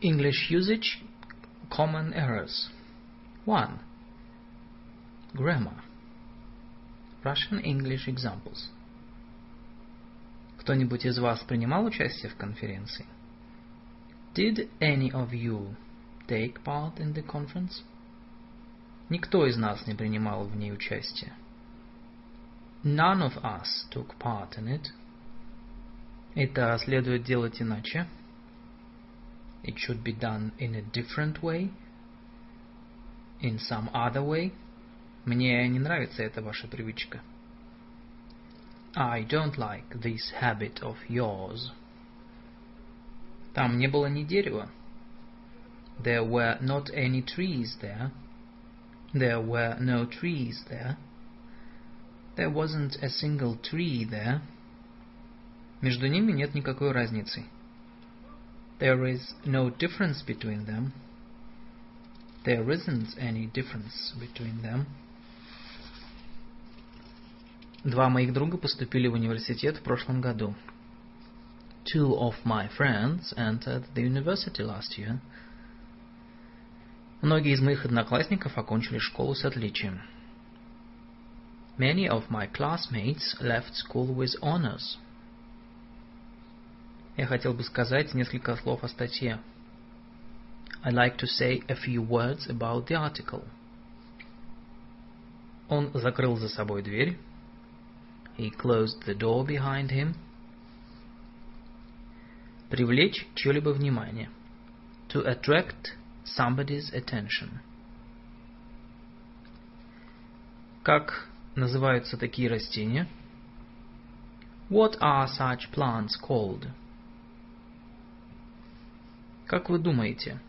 English usage, common errors. 1. Grammar. Russian English examples. Кто-нибудь из вас принимал участие в конференции? Did any of you take part in the conference? Никто из нас не принимал в ней участие. None of us took part in it. Это следует делать иначе. It should be done in a different way. In some other way. Мне не нравится эта ваша привычка. I don't like this habit of yours. Там не было ни дерева. There were not any trees there. There were no trees there. There wasn't a single tree there. Между ними нет никакой разницы. There is no difference between them. There isn't any difference between them. Два моих друга поступили в университет в прошлом году. Two of my friends entered the university last year. Многие из моих одноклассников окончили школу с отличием. Many of my classmates left school with honors. Я хотел бы сказать несколько слов о статье. I'd like to say a few words about the article. Он закрыл за собой дверь. He closed the door behind him. Привлечь чье-либо внимание. To attract somebody's attention. Как называются такие растения? What are such plants called? Как вы думаете?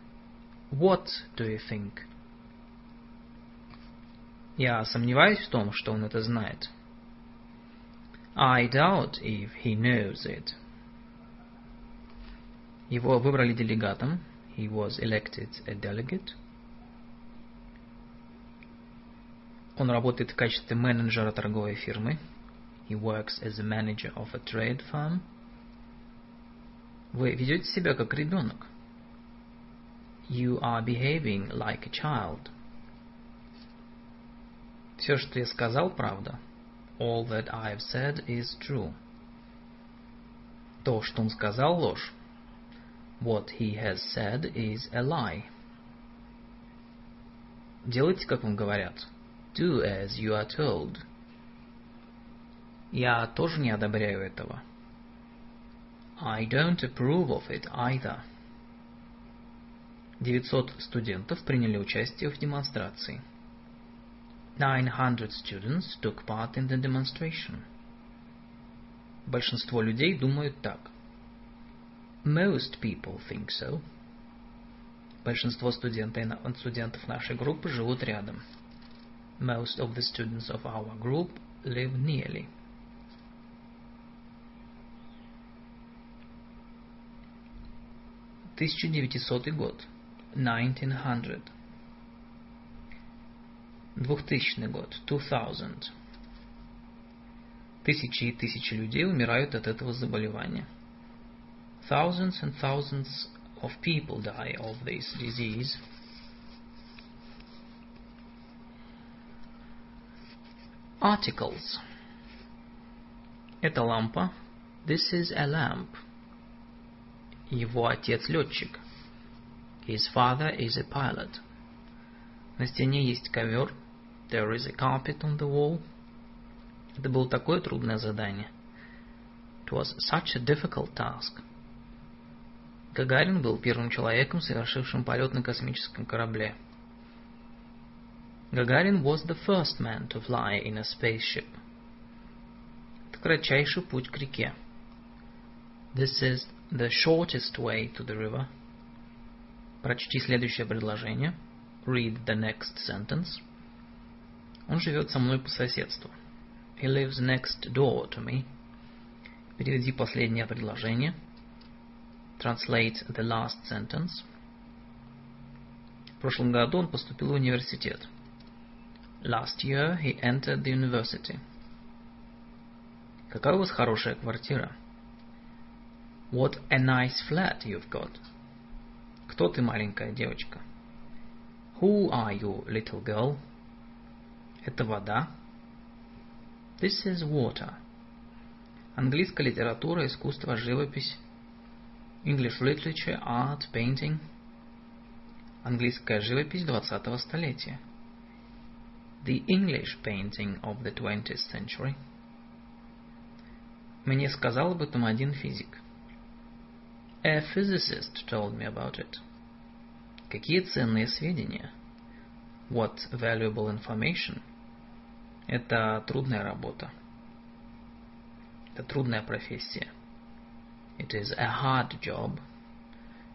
What do you think? Я сомневаюсь в том, что он это знает. I doubt if he knows it. Его выбрали делегатом. He was elected a delegate. Он работает в качестве менеджера торговой фирмы. He works as a manager of a trade firm. Вы ведете себя как ребенок. You are behaving like a child. Все, что я сказал, правда. All that I have said is true. То, что он сказал, ложь. What he has said is a lie. Делайте, как вам говорят. Do as you are told. Я тоже не одобряю этого. I don't approve of it either. 900 студентов приняли участие в демонстрации. 900 students took part in the demonstration. Большинство людей думают так. Most people think so. Большинство студентов нашей группы живут рядом. Most of the students of our group live nearly. Тысяча девятисотый год. 1900. Двухтысячный год. 2000. Тысячи и тысячи людей умирают от этого заболевания. Thousands and thousands of people die of this disease. Articles. Это лампа. This is a lamp. Его отец летчик. His father is a pilot. На стене есть ковер. There is a carpet on the wall. Это было такое трудное задание. It was such a difficult task. Гагарин был первым человеком, совершившим полет на космическом корабле. Гагарин was the first man to fly in a spaceship. Это кратчайший путь к реке. This is the shortest way to the river. Прочти следующее предложение. Read the next sentence. Он живет со мной по соседству. He lives next door to me. Переведи последнее предложение. Translate the last sentence. В прошлом году он поступил в университет. Last year he entered the university. Какая у вас хорошая квартира? What a nice flat you've got. Кто ты, маленькая девочка? Who are you, little girl? Это вода. This is water. Английская литература, искусство, живопись. English literature, art, painting. Английская живопись 20 столетия. The English painting of the 20th century. Мне сказал об этом один физик. A physicist told me about it. Какие ценные сведения? What valuable information? Это трудная работа. Это трудная профессия. It is a hard job.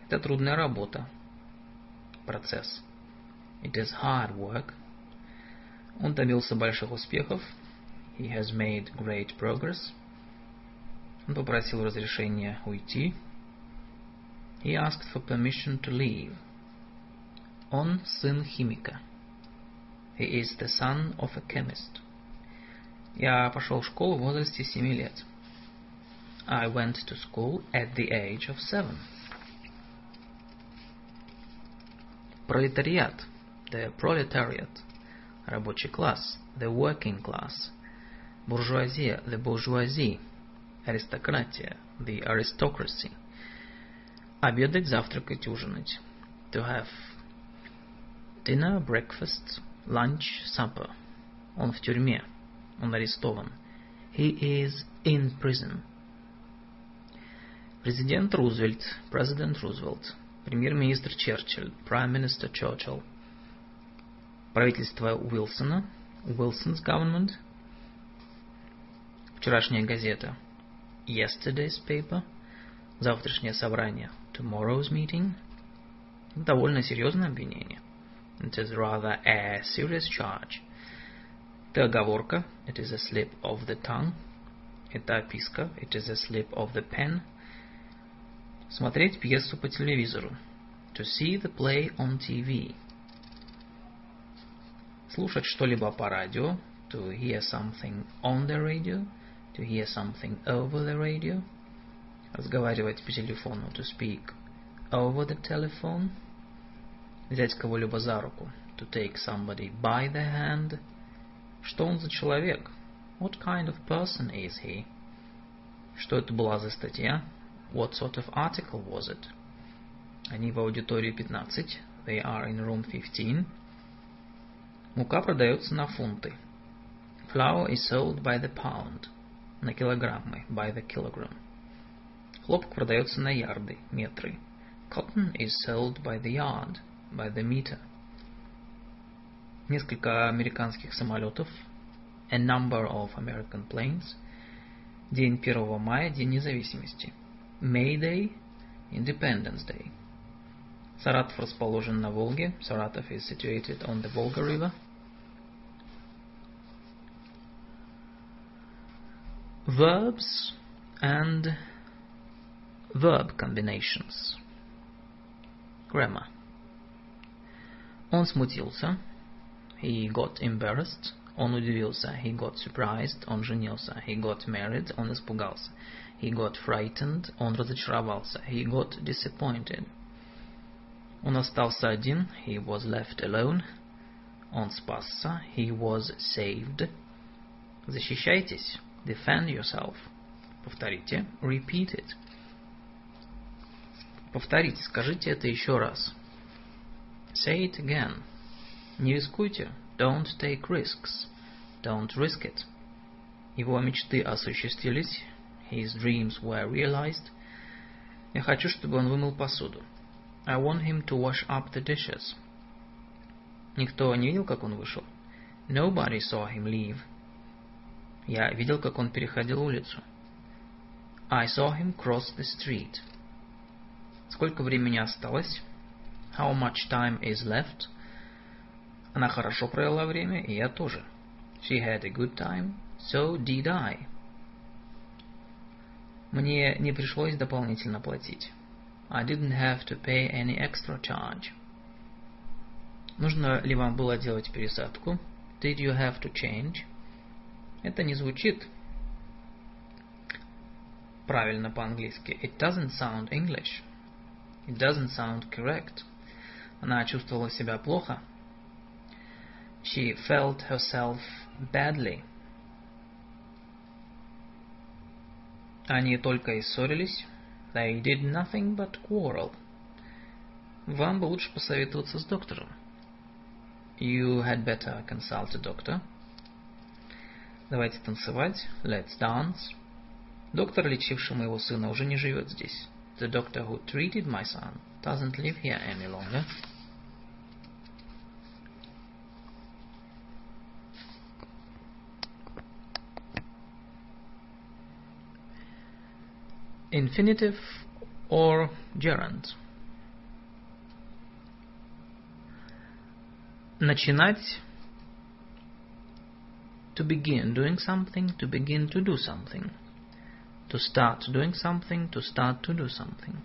Это трудная работа. Процесс. It is hard work. Он добился больших успехов. He has made great progress. Он попросил разрешения уйти. He asked for permission to leave. Он сын химика. He is the son of a chemist. Я пошел в школу в возрасте семи лет. I went to school at the age of seven. Пролетариат. The proletariat. Рабочий класс. The working class. Буржуазия. The bourgeoisie. Аристократия. The aristocracy. Обедать, завтракать, ужинать. To have dinner, breakfast, lunch, supper. Он в тюрьме. Он арестован. He is in prison. Президент Рузвельт, President Рузвельт, премьер-министр Черчилль, Prime Minister Churchill, правительство Уилсона, Wilson's government, вчерашняя газета, yesterday's paper, завтрашнее собрание, tomorrow's meeting, довольно серьезное обвинение. It is rather a serious charge. Это оговорка, it is a slip of the tongue. Это описка, it is a slip of the pen. Смотреть пьесу по телевизору. To see the play on TV. Слушать что-либо по радио. To hear something on the radio. To hear something over the radio. Разговаривать по телефону. To speak over the telephone. Взять кого-либо за руку. To take somebody by the hand. Что он за человек? What kind of person is he? Что это была за статья? What sort of article was it? Они в аудитории 15. They are in room 15. Мука продается на фунты. Flour is sold by the pound. На килограммы. By the kilogram. Хлопок продается на ярды, метры. Cotton is sold by the yard. By the meter. Несколько американских самолетов. A number of American planes. День 1 мая, День независимости. May Day, Independence Day. Саратов расположен на Волге. Saratov is situated on the Volga River. Verbs and verb combinations. Grammar. Он смутился. He got embarrassed. Он удивился. He got surprised. Он женился. He got married. Он испугался. He got frightened. Он разочаровался. He got disappointed. Он остался один. He was left alone. Он спасся. He was saved. Защищайтесь. Defend yourself. Повторите. Repeat it. Повторите. Скажите это еще раз. Say it again. Не рискуйте. Don't take risks. Don't risk it. Его мечты осуществились. His dreams were realized. Я хочу, чтобы он вымыл посуду. I want him to wash up the dishes. Никто не видел, как он вышел. Nobody saw him leave. Я видел, как он переходил улицу. I saw him cross the street. Сколько времени осталось? How much time is left? Она хорошо провела время, и я тоже. She had a good time, so did I. Мне не пришлось дополнительно платить. I didn't have to pay any extra charge. Нужно ли вам было делать пересадку? Did you have to change? Это не звучит правильно по-английски. It doesn't sound English. It doesn't sound correct. Она чувствовала себя плохо. She felt herself badly. Они только и ссорились. They did nothing but quarrel. Вам бы лучше посоветоваться с доктором. You had better consult a doctor. Давайте танцевать. Let's dance. Доктор, лечивший моего сына, уже не живет здесь. The doctor who treated my son doesn't live here any longer. Infinitive or gerund. Начинать to begin doing something, to begin to do something. To start doing something, to start to do something.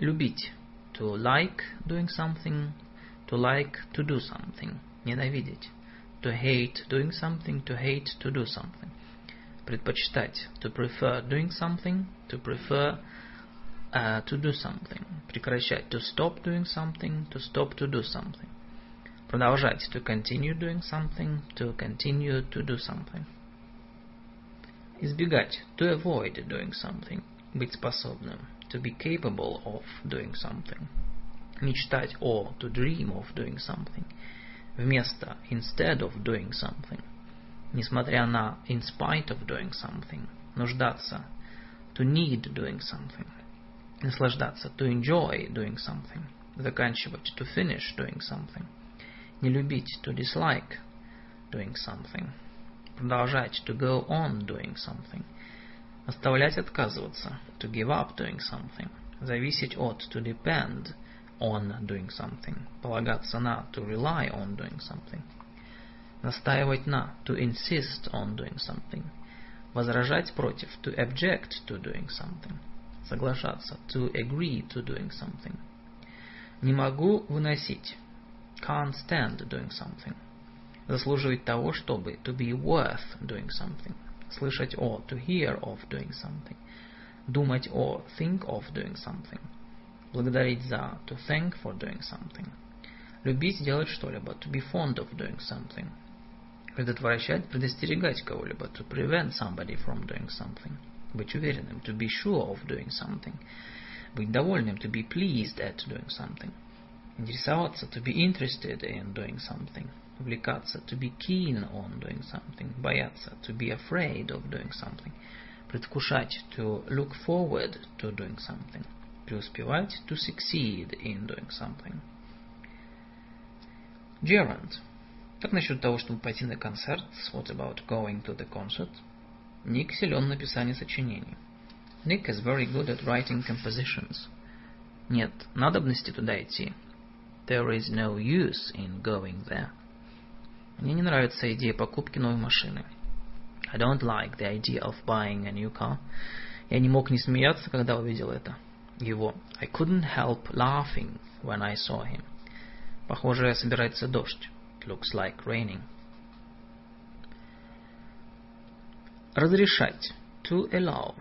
Любить. To like doing something, to like to do something. Ненавидеть. To hate doing something, to hate to do something. Предпочитать. To prefer doing something, to prefer uh, to do something. Прекращать. To stop doing something, to stop to do something. Продолжать. To continue doing something, to continue to do something. Избегать. To avoid doing something. Быть способным. To be capable of doing something. Мечтать о. To dream of doing something. Вместо. Instead of doing something. Несмотря на. In spite of doing something. Нуждаться. To need doing something. Наслаждаться. To enjoy doing something. Заканчивать. To finish doing something. Не любить, to dislike doing something. Продолжать, to go on doing something. Оставлять, отказываться, to give up doing something. Зависеть от, to depend on doing something. Полагаться на, to rely on doing something. Настаивать на, to insist on doing something. Возражать против, to object to doing something. Соглашаться, to agree to doing something. Не могу выносить, can't stand doing something. Заслуживает того, чтобы to be worth doing something. Слышать о to hear of doing something. Думать о think of doing something. Благодарить за to thank for doing something. Любить делать что-либо to be fond of doing something. Предотвращать, предостерегать кого-либо to prevent somebody from doing something. Быть уверенным to be sure of doing something. Быть довольным to be pleased at doing something. Интересоваться, to be interested in doing something. Увлекаться, to be keen on doing something. Бояться, to be afraid of doing something. Предвкушать, to look forward to doing something. Преуспевать, to succeed in doing something. Gerund. Как насчет того, чтобы пойти на концерт? What about going to the concert? Ник силен в написании сочинений. Nick is very good at writing compositions. Нет надобности туда идти. There is no use in going there. Мне не нравится идея покупки новой машины. I don't like the idea of buying a new car. Я не мог не смеяться, когда увидел это. Его. I couldn't help laughing when I saw him. Похоже, собирается дождь. It looks like raining. Разрешать. To allow.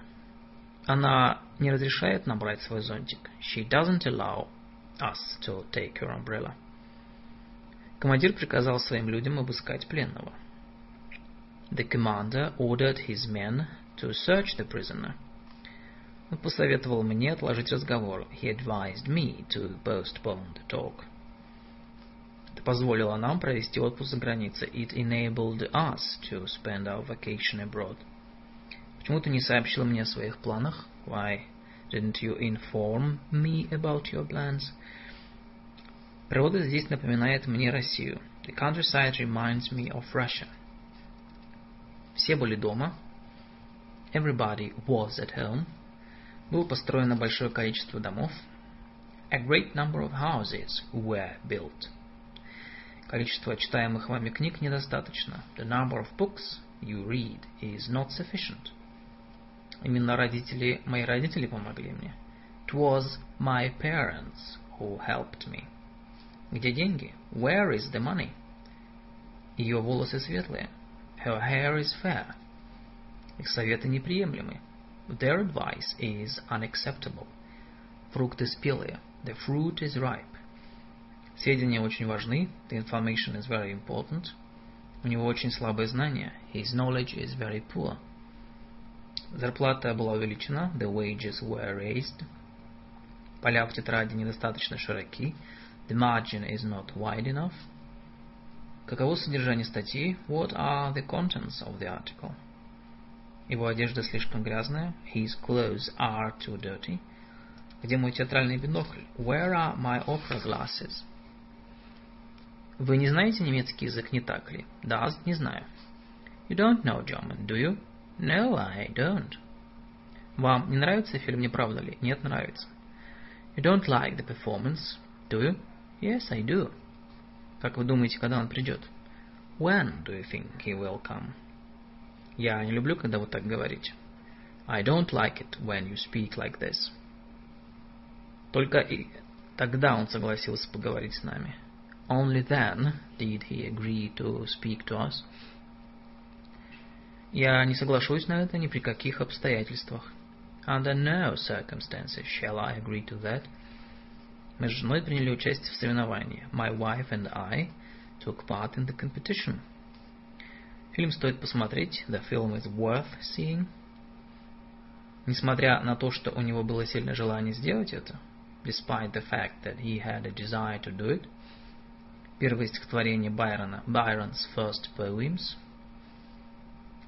Она не разрешает нам брать свой зонтик. She doesn't allow us to take your umbrella. Командир приказал своим людям обыскать пленного. The commander ordered his men to search the prisoner. Он посоветовал мне отложить разговор. He advised me to postpone the talk. Это позволило нам провести отпуск за границей. It enabled us to spend our vacation abroad. Почему ты не сообщил мне о своих планах? Why didn't you inform me about your plans? Природа здесь напоминает мне Россию. The countryside reminds me of Russia. Все были дома. Everybody was at home. Было построено большое количество домов. A great number of houses were built. Количество читаемых вами книг недостаточно. The number of books you read is not sufficient. Именно родители, мои родители помогли мне. It was my parents who helped me. Где деньги? Where is the money? Ее волосы светлые. Her hair is fair. Их советы неприемлемы. Their advice is unacceptable. Фрукты спелые. The fruit is ripe. Сведения очень важны. The information is very important. У него очень слабые знания. His knowledge is very poor. Зарплата была увеличена. The wages were raised. Поля в тетради недостаточно широки. The margin is not wide enough. Каково содержание статьи? What are the contents of the article? Его одежда слишком грязная. His clothes are too dirty. Где мой театральный бинокль? Where are my opera glasses? Вы не знаете немецкий язык, не так ли? Да, не знаю. You don't know German, do you? No, I don't. Вам не нравится фильм, не правда ли? Нет, нравится. You don't like the performance, do you? Yes, I do. Как вы думаете, когда он придет? When do you think he will come? Я не люблю, когда вы так говорите. I don't like it when you speak like this. Только и тогда он согласился поговорить с нами. Only then did he agree to speak to us. Я не соглашусь на это ни при каких обстоятельствах. Under no circumstances shall I agree to that. Мы с женой приняли участие в соревновании. My wife and I took part in the competition. Фильм стоит посмотреть. The film is worth seeing. Несмотря на то, что у него было сильное желание сделать это, despite the fact that he had a desire to do it, первое стихотворение Байрона, Byron's first poems,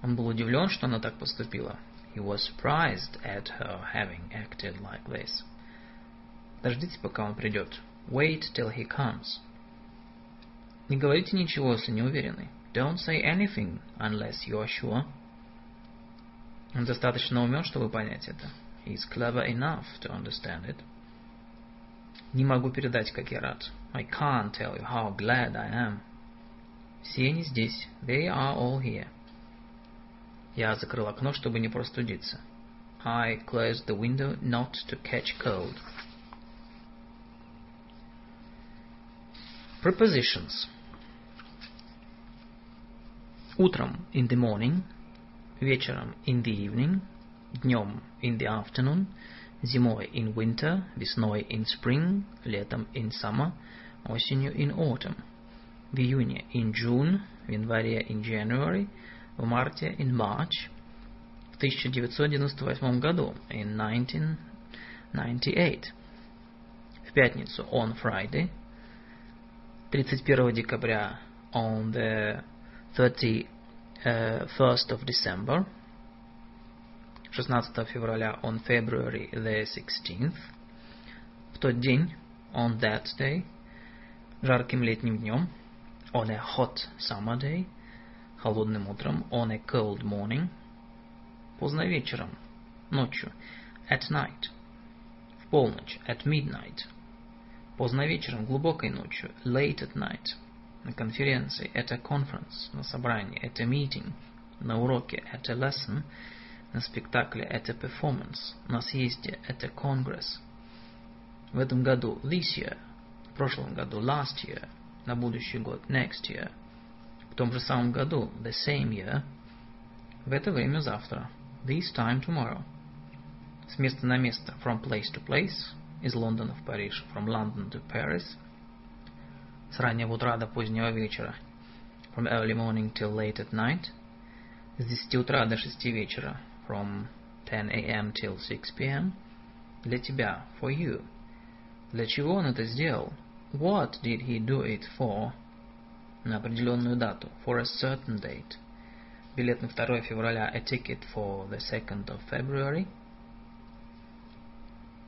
он был удивлен, что она так поступила. He was surprised at her having acted like this. Дождитесь, пока он придет. Wait till he comes. Не говорите ничего, если не уверены. Don't say anything unless you are sure. Он достаточно умен, чтобы понять это. He's clever enough to understand it. Не могу передать, как я рад. I can't tell you how glad I am. Все они здесь. They are all here. Я закрыл окно, чтобы не простудиться. I closed the window not to catch cold. Prepositions. Утром in the morning, вечером in the evening, днем in the afternoon, зимой in winter, весной in spring, летом in summer, осенью in autumn, в июне in June, в январе in January, в марте in March, в 1998 году in 1998, в пятницу on Friday, 31 декабря on the 31st of December, 16 февраля on February the 16th, в тот день on that day, жарким летним днем on a hot summer day, холодным утром on a cold morning, поздно вечером, ночью, at night, в полночь, at midnight, поздно вечером, глубокой ночью, late at night, на конференции, at a conference, на собрании, at a meeting, на уроке, at a lesson, на спектакле, at a performance, на съезде, at a congress. В этом году, this year, в прошлом году, last year, на будущий год, next year, в том же самом году, the same year, в это время завтра, this time tomorrow, с места на место, from place to place, из Лондона в Париж, from London to Paris, с раннего утра до позднего вечера, from early morning till late at night, с 10 утра до 6 вечера, from 10 a.m. till 6 p.m., для тебя, for you. Для чего он это сделал? What did he do it for? На определенную дату, for a certain date. Билет на 2 февраля, a ticket for the 2nd of February.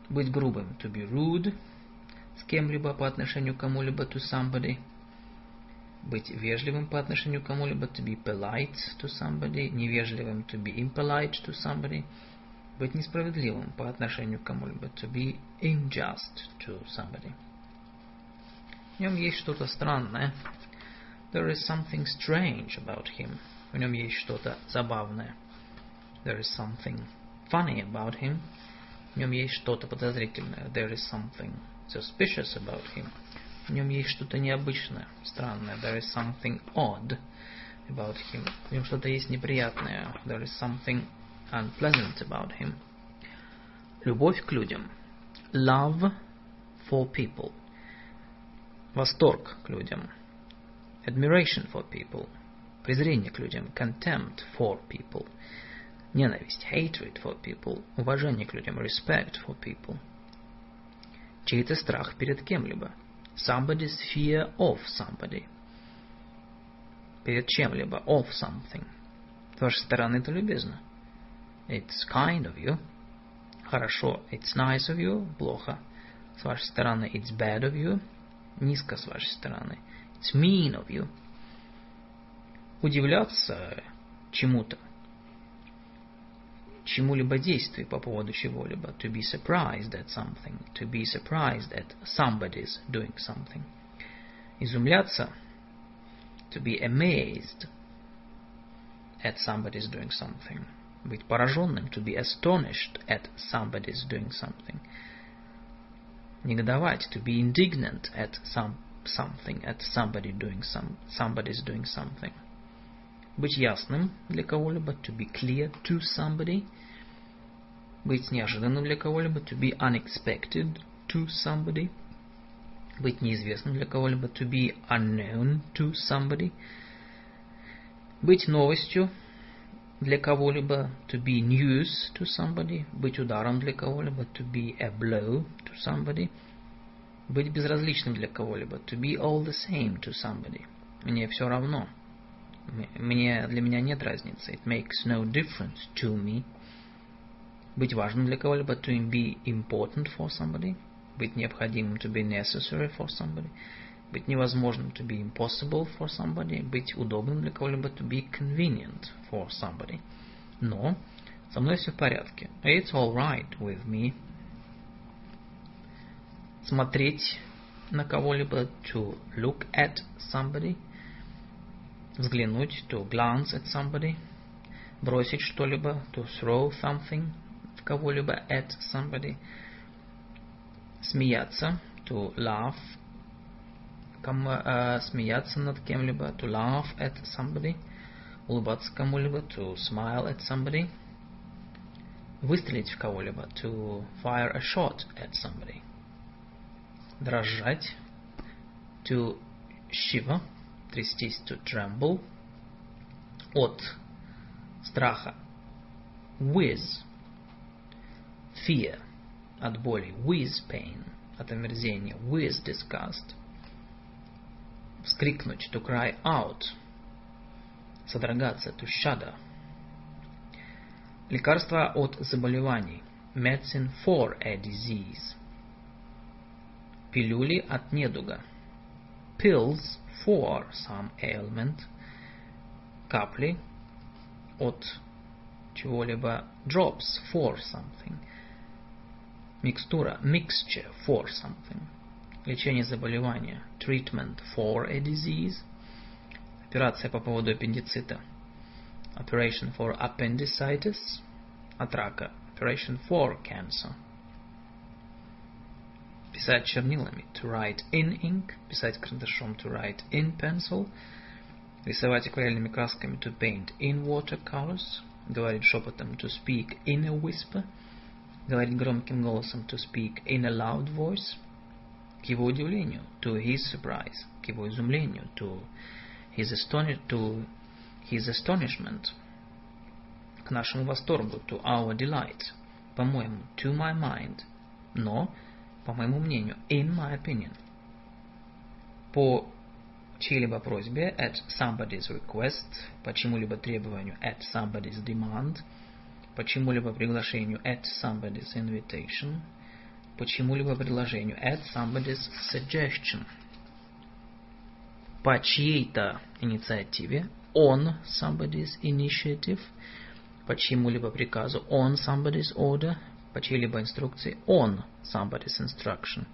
Быть грубым, to be rude, с кем-либо по отношению к кому-либо, to somebody. Быть вежливым по отношению к кому-либо, to be polite to somebody. Невежливым, to be impolite to somebody. Быть несправедливым по отношению к кому-либо, to be unjust to somebody. В нем есть что-то странное. There is something strange about him. В нем есть что-то забавное. There is something funny about him. В нем есть что-то подозрительное. There is something suspicious about him. В нем есть что-то необычное, странное. There is something odd about him. В нем что-то есть неприятное. There is something unpleasant about him. Любовь к людям. love for people. Восторг к людям. Admiration for people. Презрение к людям. Contempt for people. Ненависть. Hatred for people. Уважение к людям. Respect for people. Чей-то страх перед кем-либо. Somebody's fear of somebody. Перед чем-либо. Of something. С вашей стороны это любезно. It's kind of you. Хорошо. It's nice of you. Плохо. С вашей стороны. It's bad of you. Низко с вашей стороны. It's mean of you. Удивляться чему-то. Чему-либо действию по поводу чего-либо. To be surprised at something. To be surprised at somebody's doing something. Изумляться. To be amazed at somebody's doing something. Быть пораженным. To be astonished at somebody's doing something. Негодовать. To be indignant at some, something. At somebody doing some, somebody's doing something. Быть ясным для кого-либо. To be clear to somebody. Быть неожиданным для кого-либо. To be unexpected to somebody. Быть неизвестным для кого-либо. To be unknown to somebody. Быть новостью для кого-либо. To be news to somebody. Быть ударом для кого-либо. To be a blow to somebody. Быть безразличным для кого-либо. To be all the same to somebody. Мне все равно. Мне, для меня нет разницы. It makes no difference to me. Быть важным для кого-либо. To be important for somebody. Быть необходимым. To be necessary for somebody быть невозможным to be impossible for somebody, быть удобным для кого-либо to be convenient for somebody. Но со мной все в порядке. It's all right with me. Смотреть на кого-либо to look at somebody. Взглянуть to glance at somebody. Бросить что-либо to throw something в кого-либо at somebody. Смеяться to laugh кому, э, смеяться над кем-либо, to laugh at somebody, улыбаться кому-либо, to smile at somebody, выстрелить в кого-либо, to fire a shot at somebody, дрожать, to shiver, трястись, to tremble, от страха, with, fear, от боли, with pain, от омерзения, with disgust, вскрикнуть, to cry out, содрогаться, to shudder. Лекарства от заболеваний, medicine for a disease. Пилюли от недуга, pills for some ailment. Капли от чего-либо, drops for something. Микстура, mixture for something лечение заболевания, treatment for a disease, операция по поводу аппендицита, operation for appendicitis, от рака, operation for cancer. Писать чернилами, to write in ink, писать карандашом, to write in pencil, рисовать акварельными красками, to paint in watercolors, говорить шепотом, to speak in a whisper, говорить громким голосом, to speak in a loud voice, к его удивлению, to his surprise, к его изумлению, to his, astonish, to his astonishment, к нашему восторгу, to our delight, по-моему, to my mind, но, по моему мнению, in my opinion, по чьей-либо просьбе, at somebody's request, по чему-либо требованию, at somebody's demand, по чему-либо приглашению, at somebody's invitation – по чему-либо предложению. At somebody's suggestion. По чьей-то инициативе. On somebody's initiative. По чьему-либо приказу. On somebody's order. По чьей-либо инструкции. On somebody's instruction.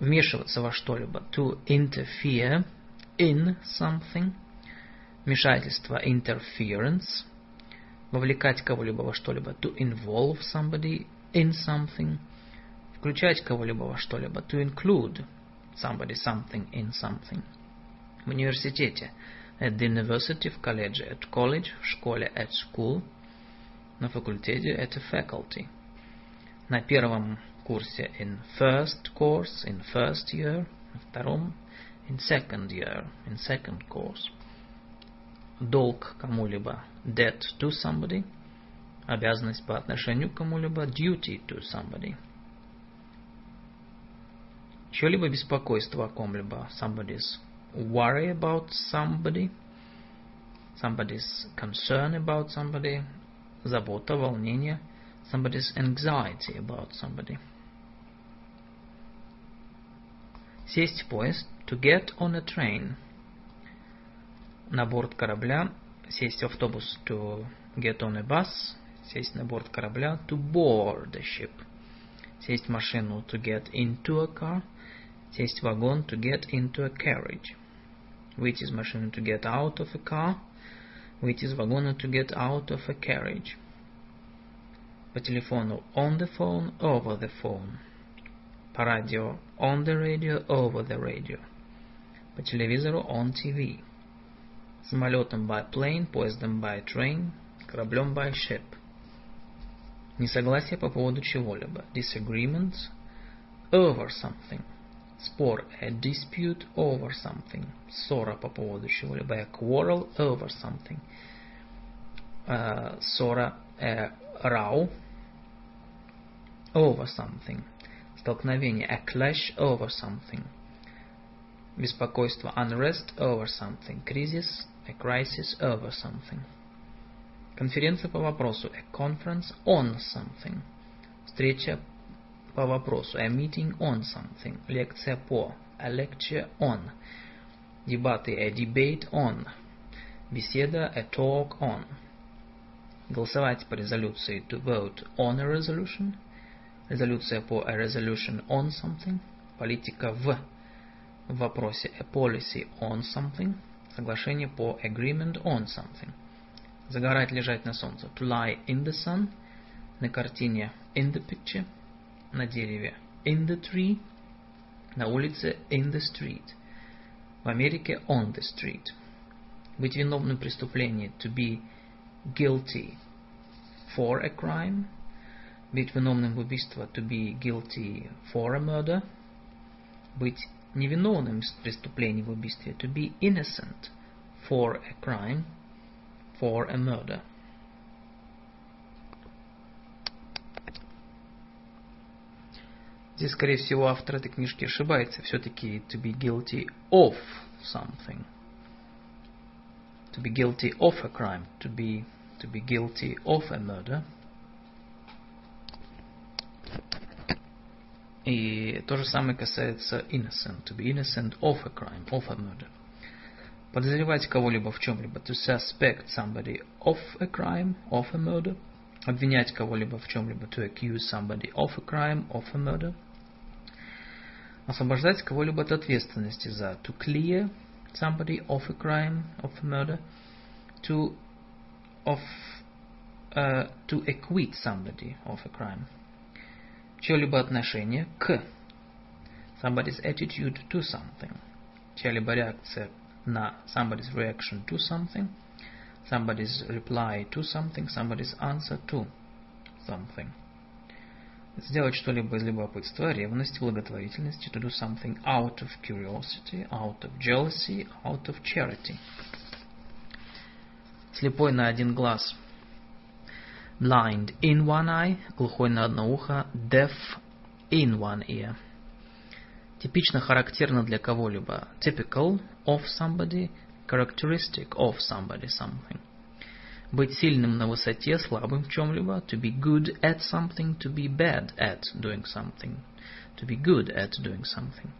Вмешиваться во что-либо. To interfere in something. Вмешательство. Interference. Вовлекать кого-либо во что-либо. To involve somebody in something, включать кого-либо во что-либо, to include somebody, something in something. В университете, at the university, в колледже, at college, в школе, at school, на факультете, at a faculty. на первом курсе in first course, in first year, на втором in second year, in second course. Долг кому-либо debt to somebody, обязанность по отношению к кому-либо duty to somebody. Чье-либо беспокойство о ком-либо somebody's worry about somebody, somebody's concern about somebody, забота, волнение, somebody's anxiety about somebody. Сесть в поезд, to get on a train. На борт корабля, сесть в автобус, to get on a bus, сесть на борт корабля, to board a ship. Сесть в машину, to get into a car, сесть в вагон, to get into a carriage. Выйти из машины, to get out of a car, выйти из вагона, to get out of a carriage. По телефону, on the phone, over the phone. По радио, on the radio, over the radio. По телевизору, on TV. Самолетом by plane, поездом by train, кораблем by ship. Несогласие по поводу чего-либо. Disagreements over something. Спор. A dispute over something. Ссора по поводу чего-либо. A quarrel over something. Uh, ссора. A row over something. Столкновение. A clash over something. Беспокойство. Unrest over something. Кризис. A crisis over something. Конференция по вопросу. A conference on something. Встреча по вопросу. A meeting on something. Лекция по. A lecture on. Дебаты. A debate on. Беседа. A talk on. Голосовать по резолюции. To vote on a resolution. Резолюция по a resolution on something. Политика в вопросе a policy on something. Соглашение по agreement on something. Загорать, лежать на солнце. To lie in the sun. На картине in the picture. На дереве in the tree. На улице in the street. В Америке on the street. Быть виновным в преступлении. To be guilty for a crime. Быть виновным в убийстве. To be guilty for a murder. Быть невиновным в преступлении в убийстве. To be innocent for a crime. For a murder. Здесь, скорее всего, автор этой книжки ошибается. Все-таки to be guilty of something. To be guilty of a crime. To be, to be guilty of a murder. И то же самое касается innocent. To be innocent of a crime. Of a murder. Подозревать кого-либо в чем-либо. To suspect somebody of a crime. Of a murder. Обвинять кого-либо в чем-либо. To accuse somebody of a crime. Of a murder освобождать кого-либо от ответственности за to clear somebody of a crime, of a murder, to of uh, to acquit somebody of a crime. Чье-либо отношение к somebody's attitude to something. Чья-либо реакция на somebody's reaction to something, somebody's reply to something, somebody's answer to something. Сделать что-либо из любопытства, ревности, благотворительности, to do something out of curiosity, out of jealousy, out of charity. Слепой на один глаз. Blind in one eye, глухой на одно ухо, deaf in one ear. Типично характерно для кого-либо. Typical of somebody, characteristic of somebody, something. Быть сильным на высоте, слабым в чем-либо. To be good at something, to be bad at doing something. To be good at doing something.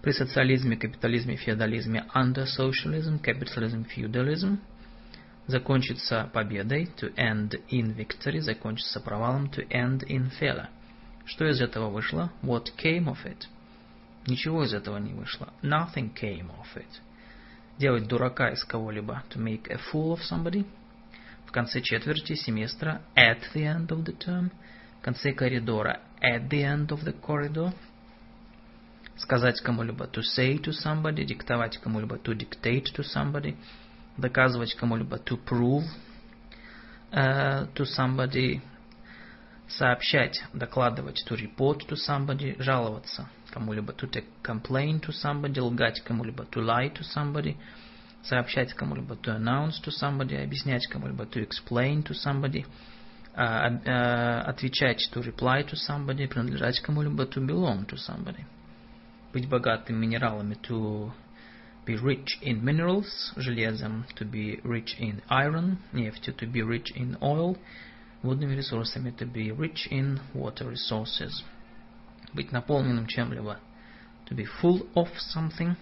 При социализме, капитализме, феодализме under socialism, capitalism, feudalism закончится победой, to end in victory, закончится провалом, to end in failure. Что из этого вышло? What came of it? Ничего из этого не вышло. Nothing came of it. Делать дурака из кого-либо. To make a fool of somebody – конце четверти семестра, at the end of the term, в конце коридора, at the end of the corridor, сказать кому-либо to say to somebody, диктовать кому-либо to dictate to somebody, доказывать кому-либо to prove uh, to somebody, сообщать, докладывать, to report to somebody, жаловаться кому-либо, to take complain to somebody, лгать кому-либо, to lie to somebody, сообщать кому-либо, to announce to somebody, объяснять кому-либо, to explain to somebody, отвечать, to reply to somebody, принадлежать кому-либо, to belong to somebody. Быть богатым минералами, to be rich in minerals, железом, to be rich in iron, нефтью, to be rich in oil, водными ресурсами, to be rich in water resources. Быть наполненным чем-либо, to be full of something,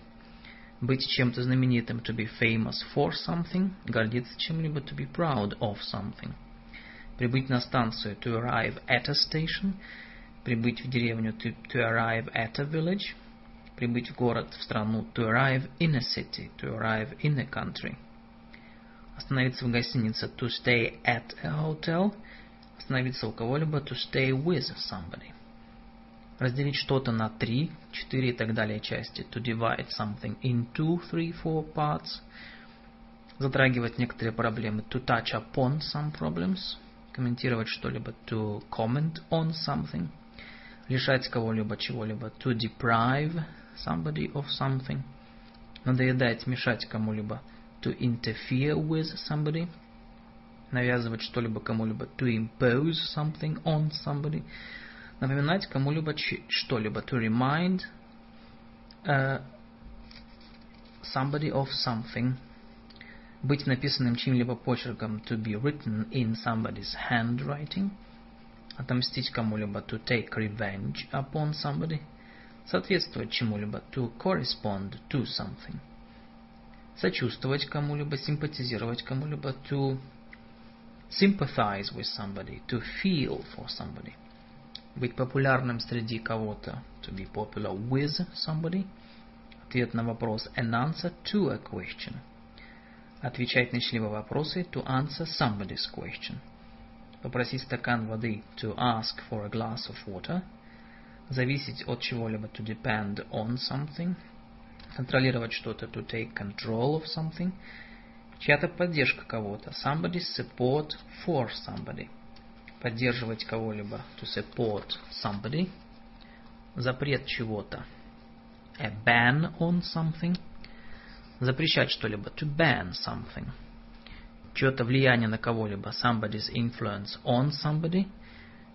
быть чем-то знаменитым, to be famous for something, гордиться чем-либо, to be proud of something. Прибыть на станцию, to arrive at a station, прибыть в деревню, to, to arrive at a village, прибыть в город, в страну, to arrive in a city, to arrive in a country. Остановиться в гостинице, to stay at a hotel, остановиться у кого-либо, to stay with somebody. Разделить что-то на три, четыре и так далее части, to divide something into three, four parts. Затрагивать некоторые проблемы, to touch upon some problems. Комментировать что-либо, to comment on something. Лишать кого-либо чего-либо, to deprive somebody of something. Надоедать, мешать кому-либо, to interfere with somebody – навязывать что-либо кому-либо, to impose something on somebody, напоминать кому-либо что-либо, to remind uh, somebody of something, быть написанным чьим-либо почерком, to be written in somebody's handwriting, отомстить кому-либо, to take revenge upon somebody, соответствовать чему-либо, to correspond to something, сочувствовать кому-либо, симпатизировать кому-либо, to sympathize with somebody, to feel for somebody. Быть популярным среди кого-то, to be popular with somebody. Ответ на вопрос, an answer to a question. Отвечать на чьи-либо вопросы, to answer somebody's question. Попросить стакан воды, to ask for a glass of water. Зависеть от чего-либо, to depend on something. Контролировать что-то, to take control of something Чья-то поддержка кого-то. Somebody's support for somebody. Поддерживать кого-либо. To support somebody. Запрет чего-то. A ban on something. Запрещать что-либо. To ban something. Чье-то влияние на кого-либо. Somebody's influence on somebody.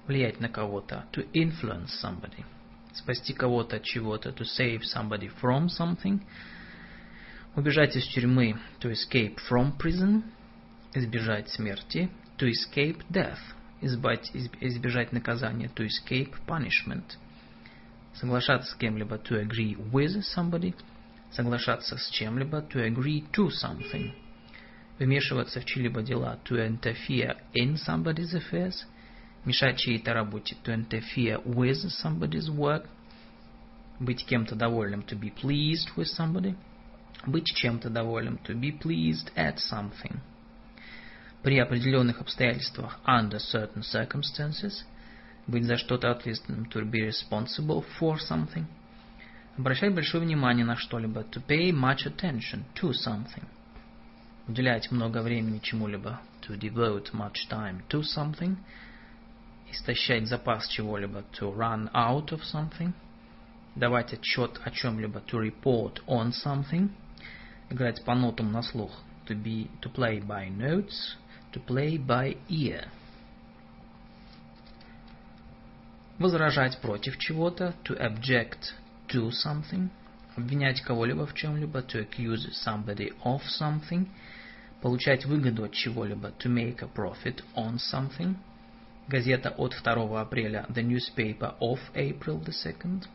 Влиять на кого-то. To influence somebody. Спасти кого-то от чего-то. To save somebody from something убежать из тюрьмы, to escape from prison, избежать смерти, to escape death, избать, избежать наказания, to escape punishment, соглашаться с кем-либо, to agree with somebody, соглашаться с чем-либо, to agree to something, вмешиваться в чьи-либо дела, to interfere in somebody's affairs, мешать чьей-то работе, to interfere with somebody's work, быть кем-то довольным, to be pleased with somebody – быть чем-то доволен, to be pleased at something. При определенных обстоятельствах, under certain circumstances, быть за что-то ответственным, to be responsible for something. Обращать большое внимание на что-либо, to pay much attention to something. Уделять много времени чему-либо, to devote much time to something. Истощать запас чего-либо, to run out of something. Давать отчет о чем-либо, to report on something – играть по нотам на слух. To, be, to play by notes, to play by ear. Возражать против чего-то, to object to something. Обвинять кого-либо в чем-либо, to accuse somebody of something. Получать выгоду от чего-либо, to make a profit on something. Газета от 2 апреля, the newspaper of April the 2nd.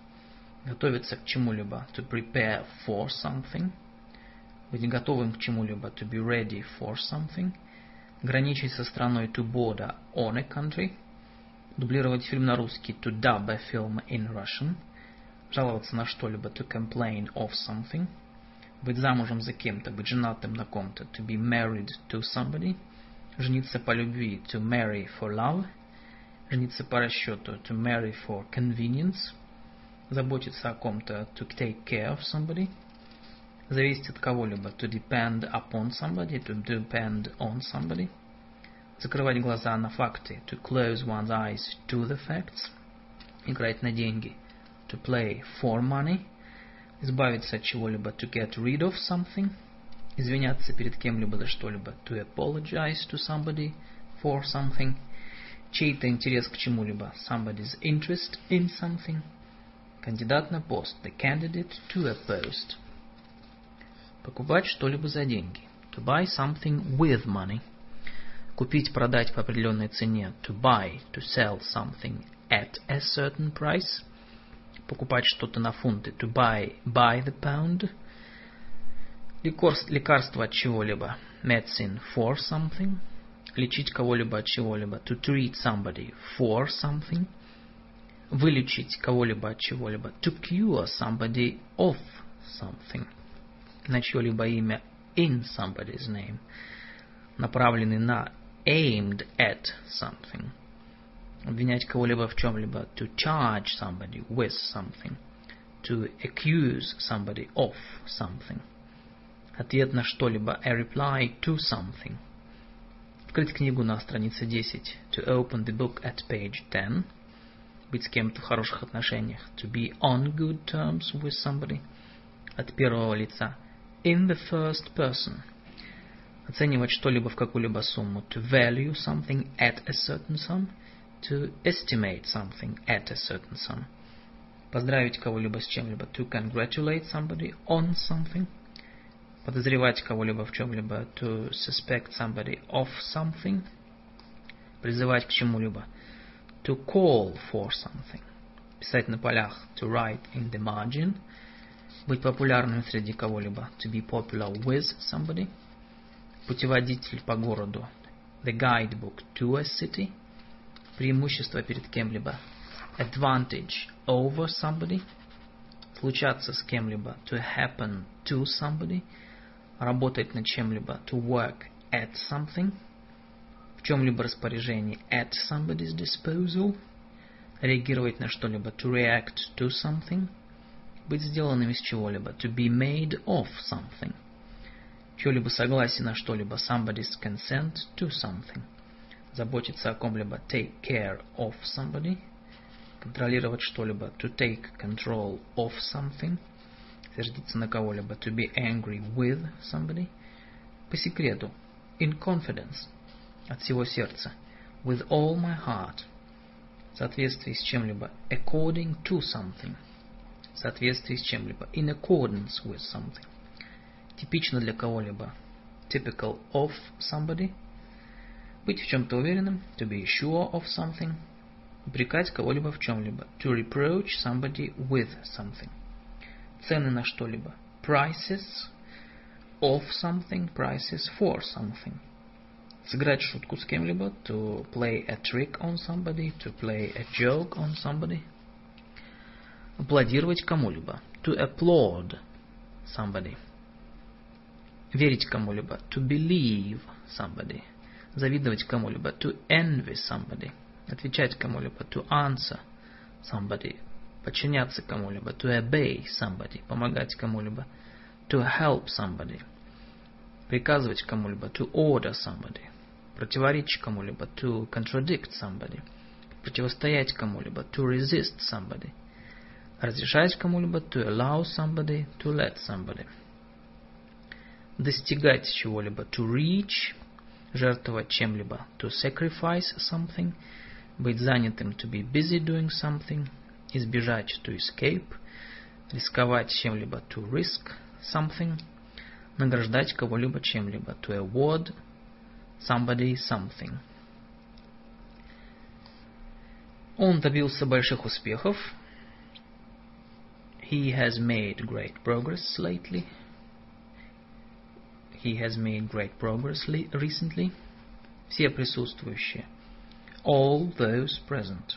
Готовиться к чему-либо, to prepare for something. Быть готовым к чему-либо, to be ready for something, граничить со страной, to border on a country, дублировать фильм на русский, to dub a film in Russian, жаловаться на что-либо, to complain of something, быть замужем за кем-то, быть женатым на ком-то, to be married to somebody, жениться по любви, to marry for love, жениться по расчету, to marry for convenience, заботиться о ком-то, to take care of somebody – зависеть от кого-либо. To depend upon somebody, to depend on somebody. закрывать глаза на факты, to close one's eyes to the facts, играть на деньги, to play for money, избавиться от чего-либо, to get rid of something, извиняться перед кем-либо за что-либо, to apologize to somebody for something, чей-то интерес к чему-либо, somebody's interest in something, кандидат на пост, the candidate to a post, покупать что-либо за деньги, to buy something with money, купить, продать по определенной цене, to buy, to sell something at a certain price, покупать что-то на фунты, to buy by the pound, лекарство от чего-либо, medicine for something, лечить кого-либо от чего-либо, to treat somebody for something, вылечить кого-либо от чего-либо, to cure somebody of something, на чье-либо имя, in somebody's name, направленный на aimed at something, обвинять кого-либо в чем-либо, to charge somebody with something, to accuse somebody of something, ответ на что-либо, a reply to something, открыть книгу на странице 10, to open the book at page 10, быть с кем-то в хороших отношениях, to be on good terms with somebody, от первого лица, in the first person, оценивать что-либо в какую-либо сумму, to value something at a certain sum, to estimate something at a certain sum, поздравить кого-либо с чем-либо, to congratulate somebody on something, Подозревать кого-либо в чем-либо, to suspect somebody of something, призывать к чему-либо, to call for something, писать на полях, to write in the margin, быть популярным среди кого-либо, to be popular with somebody, путеводитель по городу, the guidebook to a city, преимущество перед кем-либо, advantage over somebody, случаться с кем-либо, to happen to somebody, работать над чем-либо, to work at something, в чем-либо распоряжении, at somebody's disposal, реагировать на что-либо, to react to something, быть сделанным из чего-либо, to be made of something, чье-либо согласие на что-либо, somebody's consent to something, заботиться о ком-либо, take care of somebody, контролировать что-либо, to take control of something, сердиться на кого-либо, to be angry with somebody, по секрету, in confidence, от всего сердца, with all my heart, в соответствии с чем-либо, according to something, в соответствии с чем-либо, in accordance with something, типично для кого-либо, typical of somebody, быть в чем-то уверенным, to be sure of something, упрекать кого-либо в чем-либо, to reproach somebody with something, цены на что-либо, prices of something, prices for something, сыграть шутку с кем-либо, to play a trick on somebody, to play a joke on somebody, аплодировать кому-либо, to applaud somebody, верить кому-либо, to believe somebody, завидовать кому-либо, to envy somebody, отвечать кому-либо, to answer somebody, Подчиняться кому-либо, to obey somebody, помогать кому-либо, to help somebody, приказывать кому-либо, to order somebody, противоречить кому-либо, to contradict somebody, противостоять кому-либо, to resist somebody, разрешать кому-либо, to allow somebody, to let somebody, достигать чего-либо, to reach, жертвовать чем-либо, to sacrifice something, быть занятым, to be busy doing something, избежать, to escape, рисковать чем-либо, to risk something, награждать кого-либо чем-либо, to award somebody something. Он добился больших успехов. He has made great progress lately. He has made great progress recently. Все присутствующие. All those present.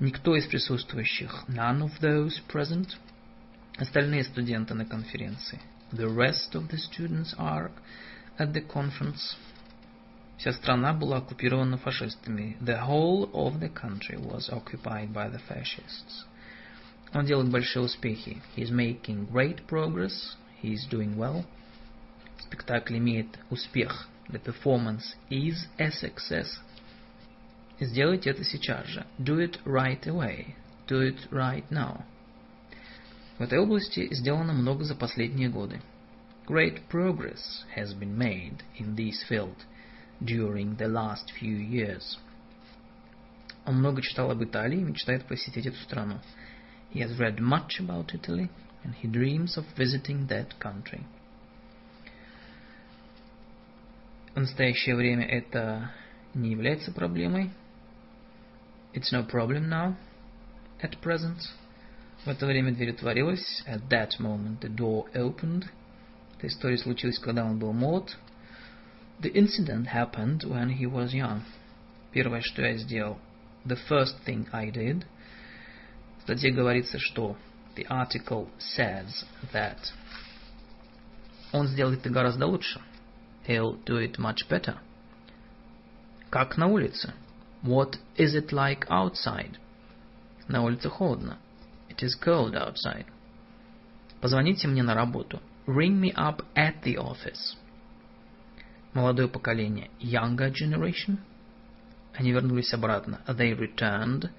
Никто из присутствующих. None of those present. Остальные студенты на конференции. The rest of the students are at the conference. Вся страна была оккупирована фашистами. The whole of the country was occupied by the fascists. Он делает большие успехи. He is making great progress. He is doing well. Спектакль имеет успех. the performance is a success. Сделайте это сейчас же. Do it right away. Do it right now. В этой области сделано много за последние годы. Great progress has been made in this field during the last few years. Он много читал об Италии и мечтает посетить эту страну. He has read much about Italy and he dreams of visiting that country. В настоящее время это не является проблемой. It's no problem now, at present. В это время дверь отворилась. At that moment the door opened. Эта история случилась, когда он был молод. The incident happened when he was young. Первое, что я сделал. The first thing I did. В статье говорится, что the article says that он сделает это гораздо лучше. He'll do it much better. Как на улице? What is it like outside? На улице холодно. It is cold outside. Позвоните мне на работу. Ring me up at the office. Молодое поколение. Younger generation. Они вернулись обратно. They returned.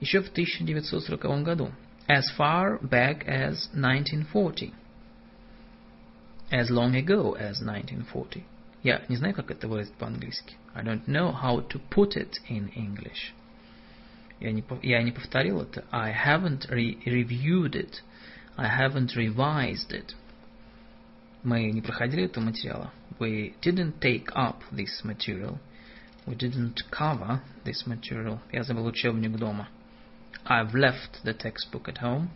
Еще в 1940 году. As far back as 1940. As long ago as 1940. Я не знаю, как это выразить по-английски. I don't know how to put it in English. Я не, я не повторил это. I haven't re reviewed it. I haven't revised it. Мы не проходили этого материала. We didn't take up this material. We didn't cover this material. Я забыл учебник дома. I've left the textbook at home.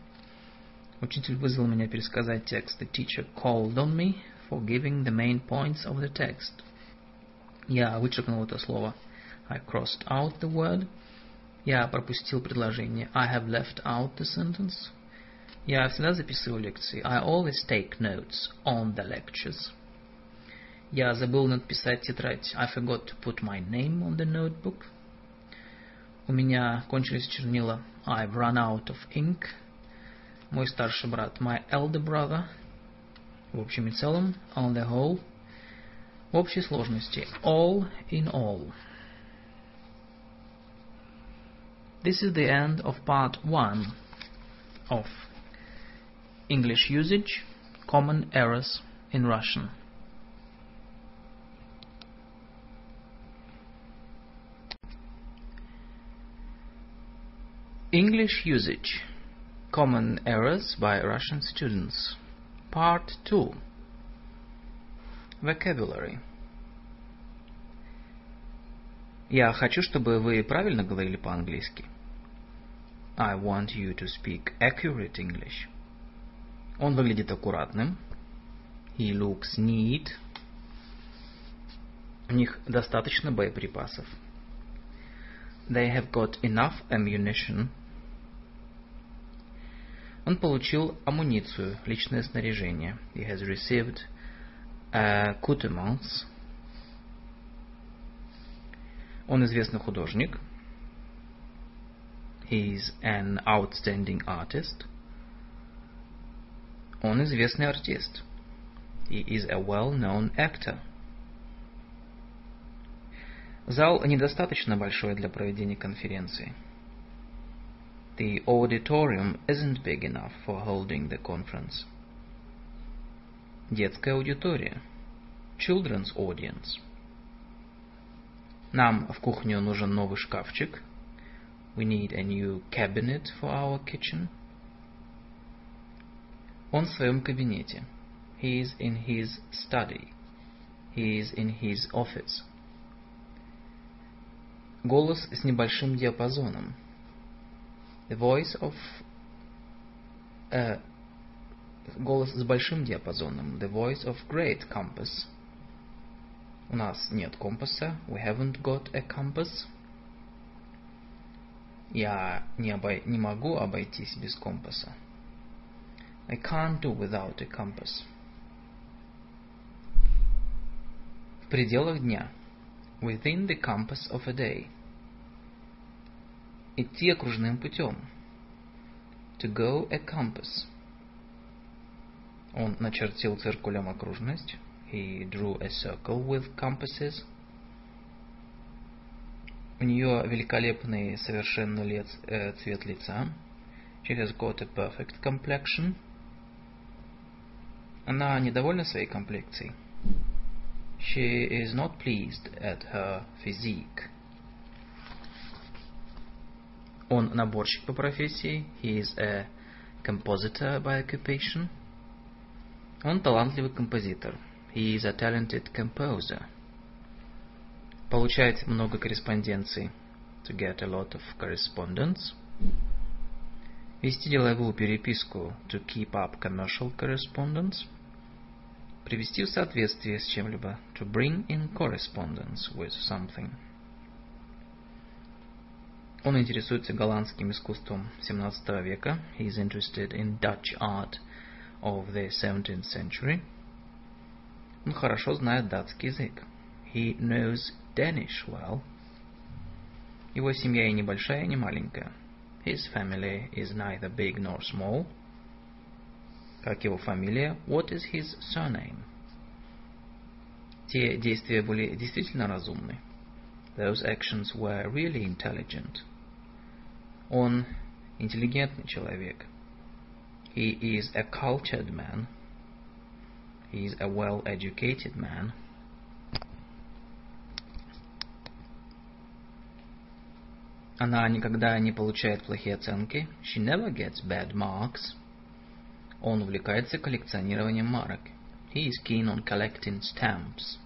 Учитель вызвал меня пересказать текст. The teacher called on me for giving the main points of the text. Я вычеркнул это слово. I crossed out the word. Я пропустил предложение. I have left out the sentence. Я всегда записываю лекции. I always take notes on the lectures. Я забыл написать тетрадь. I forgot to put my name on the notebook. У меня кончились чернила. I've run out of ink. Мой старший брат. My elder brother. В общем и целом. On the whole. В общей сложности. All in all. This is the end of part one of English usage, common errors in Russian. English usage, common errors by Russian students. Part 2 Vocabulary Я хочу, чтобы вы правильно говорили по-английски. I want you to speak accurate English. Он выглядит аккуратным. He looks neat. У них достаточно боеприпасов. They have got enough ammunition. Он получил амуницию, личное снаряжение. He has received accoutrements. Он известный художник. He is an outstanding artist. Он известный артист. He is a well-known actor. Зал недостаточно большой для проведения конференции. The auditorium isn't big enough for holding the conference. Детская аудитория. Children's audience. Нам в кухню нужен новый шкафчик. We need a new cabinet for our kitchen. Он в своем кабинете. He is in his study. He is in his office. Голос с небольшим диапазоном. The voice of... Uh, голос с большим диапазоном. The voice of great compass. У нас нет компаса. We haven't got a compass. Я не, обой... не могу обойтись без компаса. I can't do without a compass. В пределах дня. Within the compass of a day. Идти окружным путем. To go a compass. Он начертил циркулем окружность. He drew a circle with compasses. У нее великолепный совершенный лет, э, цвет лица. She has got a perfect complexion. Она недовольна своей комплекцией. She is not pleased at her physique. Он наборщик по профессии. He is a compositor by occupation. Он талантливый композитор. He is a talented composer. Получает много корреспонденций. To get a lot of correspondence. Вести деловую переписку. To keep up commercial correspondence. Привести в соответствие с чем-либо. To bring in correspondence with something. Он интересуется голландским искусством XVII века. He is interested in Dutch art of the 17th century. Он хорошо знает датский язык. He knows Danish well. Его семья и небольшая, и не маленькая. His family is neither big nor small. Как его фамилия? What is his surname? Те действия были действительно разумны. Those actions were really intelligent. Он интеллигентный человек. He is a cultured man. He is a well-educated man. Она никогда не получает плохие оценки. She never gets bad marks. Он увлекается коллекционированием марок. He is keen on collecting stamps.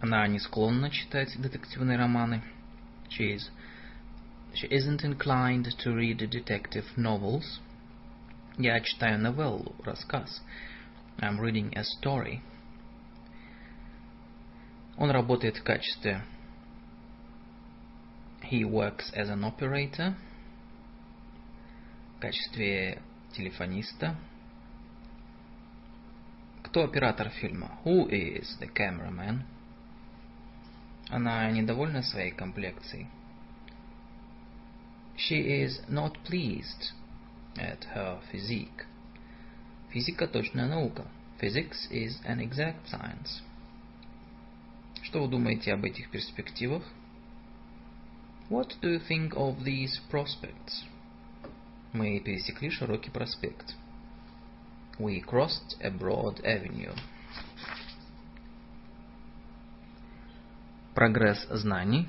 Она не склонна читать детективные романы. She is She isn't inclined to read detective novels. Я читаю новеллу, рассказ. I'm reading a story. Он работает в качестве He works as an operator. В качестве телефониста. Кто оператор фильма? Who is the cameraman? Она недовольна своей комплекцией. She is not pleased at her physique. Физика – точная наука. Physics is an exact science. Что вы думаете об этих перспективах? What do you think of these prospects? Мы пересекли широкий проспект. We crossed a broad avenue. Прогресс знаний.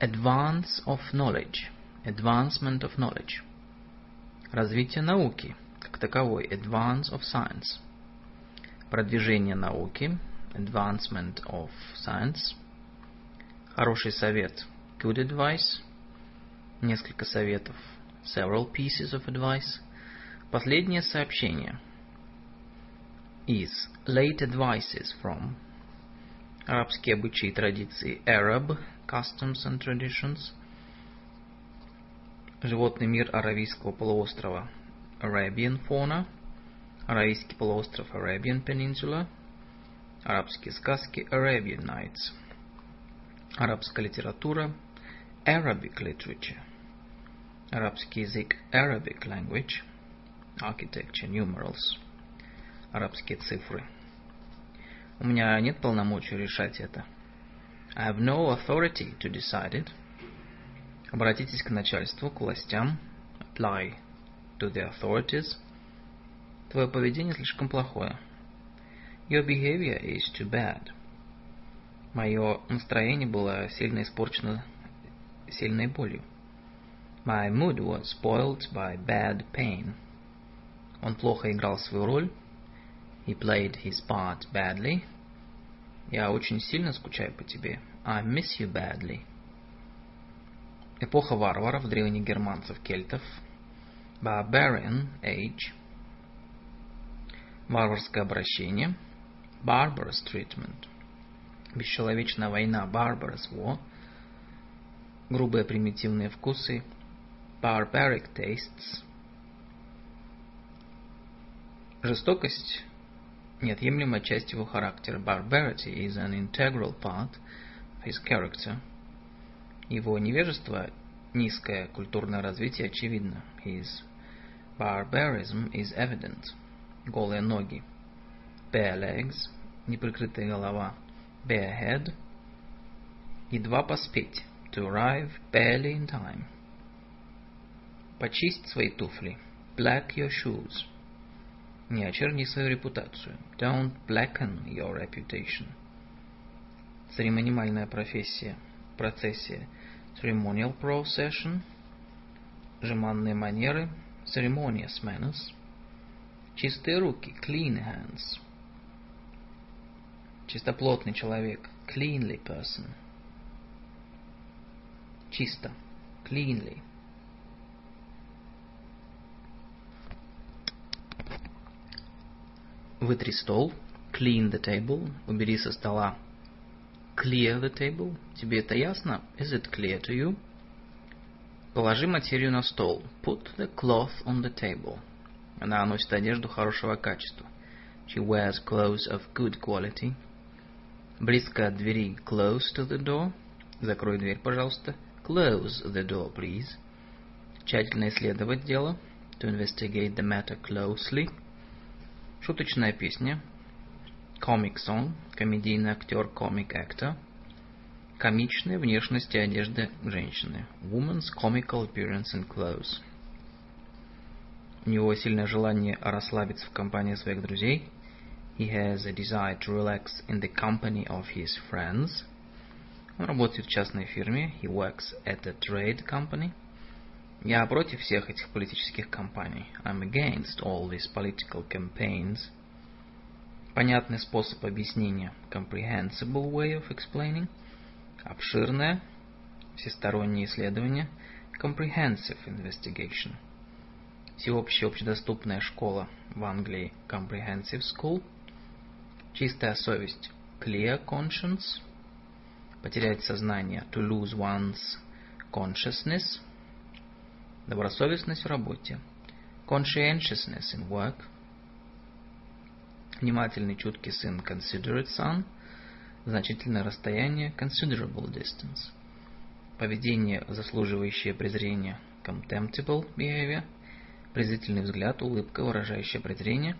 Advance of knowledge. Advancement of knowledge. Развитие науки, как таковой. Advance of science. Продвижение науки. Advancement of science. Хороший совет. Good advice. Несколько советов. Several pieces of advice. Последнее сообщение. Is. Late advices from. Арабские обычаи и традиции. Arab customs and traditions. Животный мир Аравийского полуострова. Arabian fauna. Аравийский полуостров. Arabian Peninsula. Арабские сказки. Arabian Nights. Арабская литература. Arabic literature. Арабский язык. Arabic language. Architecture numerals. Арабские цифры. У меня нет полномочий решать это. I have no authority to decide it. Обратитесь к начальству, к властям. Apply to the authorities. Твое поведение слишком плохое. Your behavior is too bad. Мое настроение было сильно испорчено сильной болью. My mood was spoiled by bad pain. Он плохо играл свою роль. He played his part badly. Я очень сильно скучаю по тебе. I miss you badly. Эпоха варваров, древних германцев, кельтов. Barbarian age. Варварское обращение. Barbarous treatment. Бесчеловечная война. Barbarous war. Грубые примитивные вкусы. Barbaric tastes. Жестокость неотъемлемая часть его характера. Barbarity is an integral part of his character. Его невежество, низкое культурное развитие очевидно. His barbarism is evident. Голые ноги. bare legs, неприкрытая голова, bare head, и два поспеть, to arrive barely in time. Почисть свои туфли, black your shoes. Не очерни свою репутацию, don't blacken your reputation. Церемониальная профессия, процессия, ceremonial procession, жеманные манеры, ceremonious manners, чистые руки, clean hands, чистоплотный человек, cleanly person, чисто, cleanly. Вытри стол, clean the table, убери со стола, clear the table. Тебе это ясно? Is it clear to you? Положи материю на стол. Put the cloth on the table. Она носит одежду хорошего качества. She wears clothes of good quality. Близко от двери. Close to the door. Закрой дверь, пожалуйста. Close the door, please. Тщательно исследовать дело. To investigate the matter closely. Шуточная песня. Comic song. Комедийный актер, comic actor. Внешность и одежда женщины. Woman's comical appearance and clothes. У него сильное желание расслабиться в компании своих друзей. He has a desire to relax in the company of his friends. Он работает в частной фирме. He works at a trade company. Я против всех этих политических кампаний. I'm against all these political campaigns. Понятный способ объяснения. Comprehensible way of explaining – обширное, всестороннее исследование, comprehensive investigation. Всеобщая общедоступная школа в Англии comprehensive school. Чистая совесть clear conscience. Потерять сознание to lose one's consciousness. Добросовестность в работе conscientiousness in work. Внимательный, чуткий сын considerate son – значительное расстояние, considerable distance. Поведение, заслуживающее презрения, contemptible behavior. Презрительный взгляд, улыбка, выражающая презрение,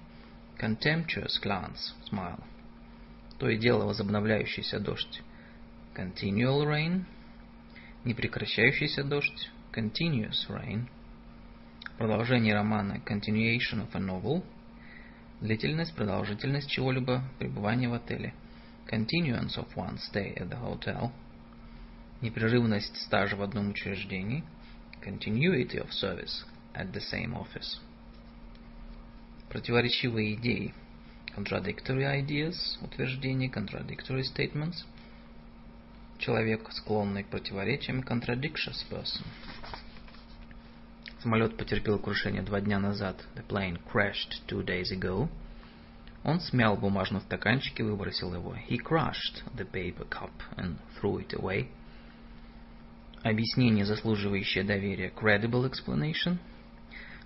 contemptuous glance, smile. То и дело возобновляющийся дождь, continual rain. Непрекращающийся дождь, continuous rain. Продолжение романа, continuation of a novel. Длительность, продолжительность чего-либо, пребывание в отеле – continuance of one's stay at the hotel, непрерывность стажа в одном учреждении, continuity of service at the same office, противоречивые идеи, contradictory ideas, утверждения, contradictory statements, человек, склонный к противоречиям, contradictious person. Самолет потерпел крушение два дня назад. The plane crashed two days ago. Он смял бумажный стаканчик и выбросил его. He crushed the paper cup and threw it away. Объяснение, заслуживающее доверия. Credible explanation.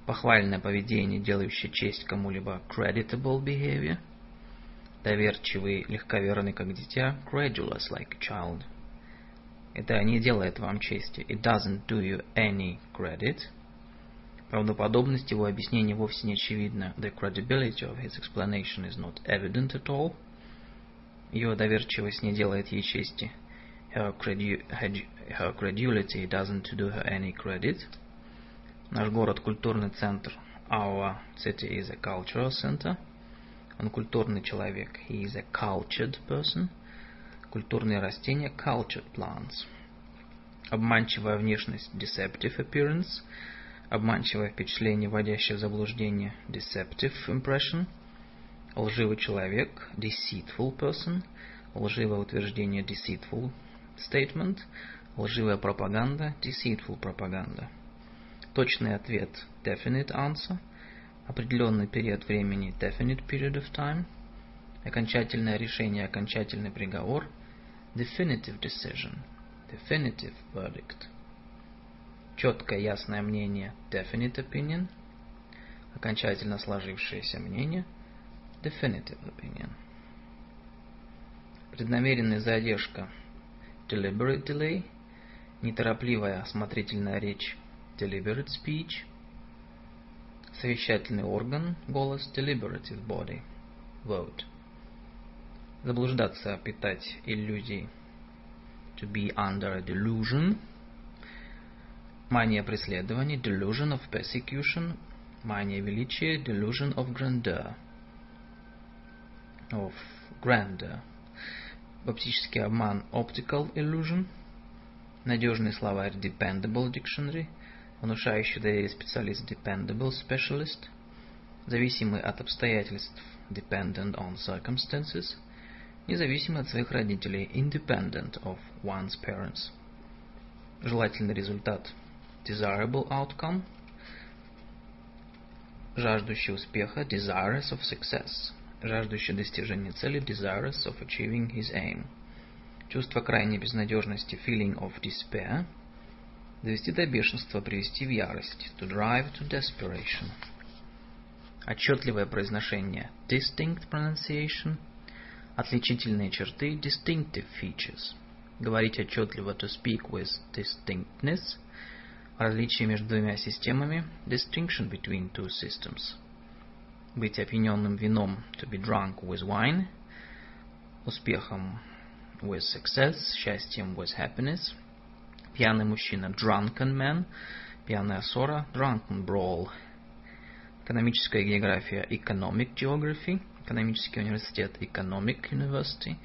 Похвальное поведение, делающее честь кому-либо. Creditable behavior. Доверчивый, легковерный, как дитя. Credulous, like a child. Это не делает вам чести. It doesn't do you any credit. Правдоподобность его объяснения вовсе не очевидна. The credibility of his explanation is not evident at all. Ее доверчивость не делает ей чести. Her, credu her credulity doesn't do her any credit. Наш город культурный центр. Our city is a cultural center. Он культурный человек. He is a cultured person. Культурные растения. Cultured plants. Обманчивая внешность. Deceptive appearance обманчивое впечатление, вводящее в заблуждение, deceptive impression, лживый человек, deceitful person, лживое утверждение, deceitful statement, лживая пропаганда, deceitful пропаганда. Точный ответ, definite answer, определенный период времени, definite period of time, окончательное решение, окончательный приговор, definitive decision, definitive verdict четкое ясное мнение definite opinion, окончательно сложившееся мнение definitive opinion. Преднамеренная задержка deliberate delay, неторопливая осмотрительная речь deliberate speech, совещательный орган голос deliberative body vote. Заблуждаться, питать иллюзии. To be under a delusion. Мания преследования. Delusion of persecution. Мания величия. Delusion of grandeur. Of grandeur. Оптический обман. Optical illusion. Надежный словарь. Dependable dictionary. Внушающий доверие специалист. Dependable specialist. Зависимый от обстоятельств. Dependent on circumstances. Независимый от своих родителей. Independent of one's parents. Желательный результат. Desirable outcome. Жаждущий успеха. Desirous of success. Жаждущий достижения цели. Desirous of achieving his aim. Чувство крайней безнадежности. Feeling of despair. Довести до бешенства, привести в ярость. To drive to desperation. Отчетливое произношение. Distinct pronunciation. Отличительные черты. Distinctive features. Говорить отчетливо. To speak with distinctness. Различие между двумя системами. Distinction between two systems. Быть опьяненным вином. To be drunk with wine. Успехом. With success. Счастьем. With happiness. Пьяный мужчина – drunken man. Пьяная ссора – drunken brawl. Экономическая география – economic geography. Экономический университет – economic university.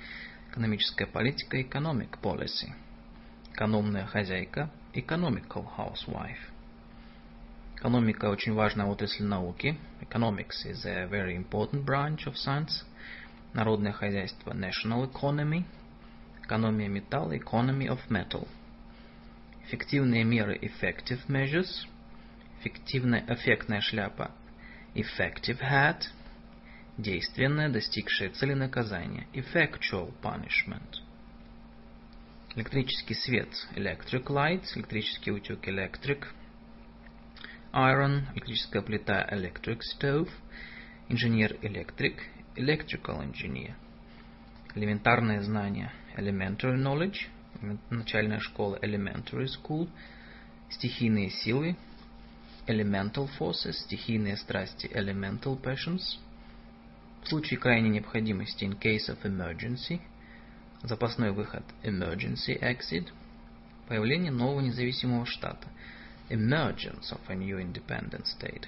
Экономическая политика – economic policy. Экономная хозяйка – economical housewife. Экономика очень важная отрасль науки. Economics is a very important branch of science. Народное хозяйство – national economy. Экономия металла – economy of metal. Эффективные меры effective measures. Эффективная, эффектная шляпа effective hat. Действенное, достигшее цели наказания effectual punishment. Электрический свет electric light. Электрический утюг electric iron. Электрическая плита electric stove. Инженер электрик electrical engineer. Элементарное знание elementary knowledge начальная школа elementary school, стихийные силы elemental forces, стихийные страсти elemental passions, в случае крайней необходимости in case of emergency, запасной выход. Emergency exit, появление нового независимого штата. Emergence of a new independent state,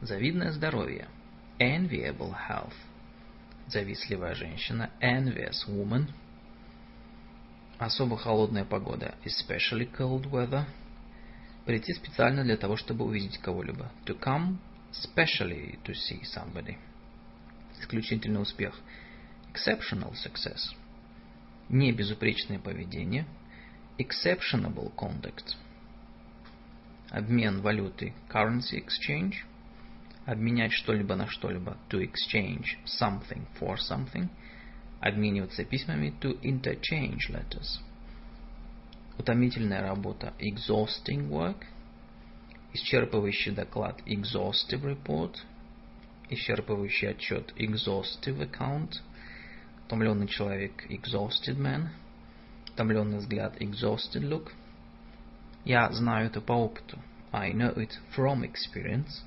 завидное здоровье. Enviable health, завистливая женщина. Envious woman – особо холодная погода, especially cold weather, прийти специально для того, чтобы увидеть кого-либо, to come specially to see somebody, исключительный успех, exceptional success, не безупречное поведение, exceptionable conduct, обмен валюты, currency exchange, обменять что-либо на что-либо, to exchange something for something – обмениваться письмами to interchange letters. Утомительная работа exhausting work. Исчерпывающий доклад exhaustive report. Исчерпывающий отчет exhaustive account. Утомленный человек exhausted man. Утомленный взгляд exhausted look. Я знаю это по опыту. I know it from experience.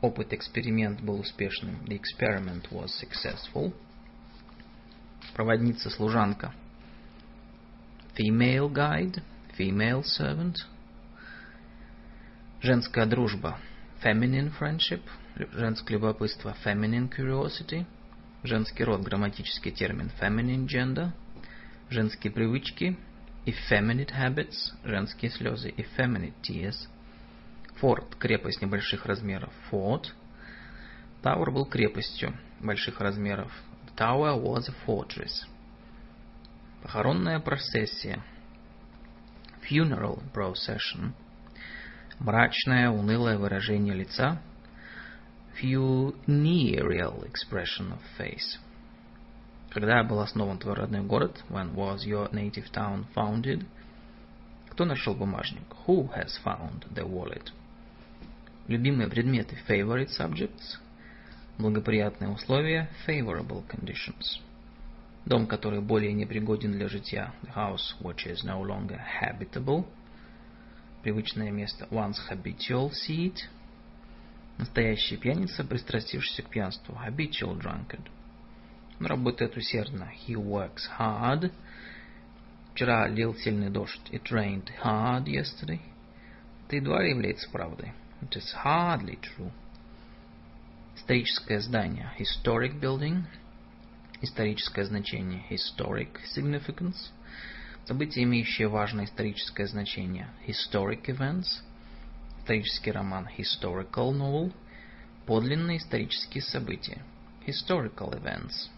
Опыт эксперимент был успешным. The experiment was successful проводница, служанка. Female guide, female servant. Женская дружба, feminine friendship. Женское любопытство, feminine curiosity. Женский род, грамматический термин, feminine gender. Женские привычки, effeminate habits. Женские слезы, effeminate tears. Форт, крепость небольших размеров, fort. Тауэр был крепостью больших размеров, tower was a fortress. Похоронная процессия. Funeral procession. Мрачное, унылое выражение лица. Funereal expression of face. Когда был основан твой родной город? When was your native town founded? Кто нашел бумажник? Who has found the wallet? Любимые предметы. Favorite subjects благоприятные условия, favorable conditions. Дом, который более непригоден для жития, the house which is no longer habitable. Привычное место, one's habitual seat. Настоящий пьяница, пристрастившийся к пьянству, habitual drunkard. Он работает усердно. He works hard. Вчера лил сильный дождь. It rained hard yesterday. Это едва ли является правдой. It is hardly true. Историческое здание. Historic building. Историческое значение. Historic significance. События, имеющие важное историческое значение. Historic events. Исторический роман. Historical novel. Подлинные исторические события. Historical events.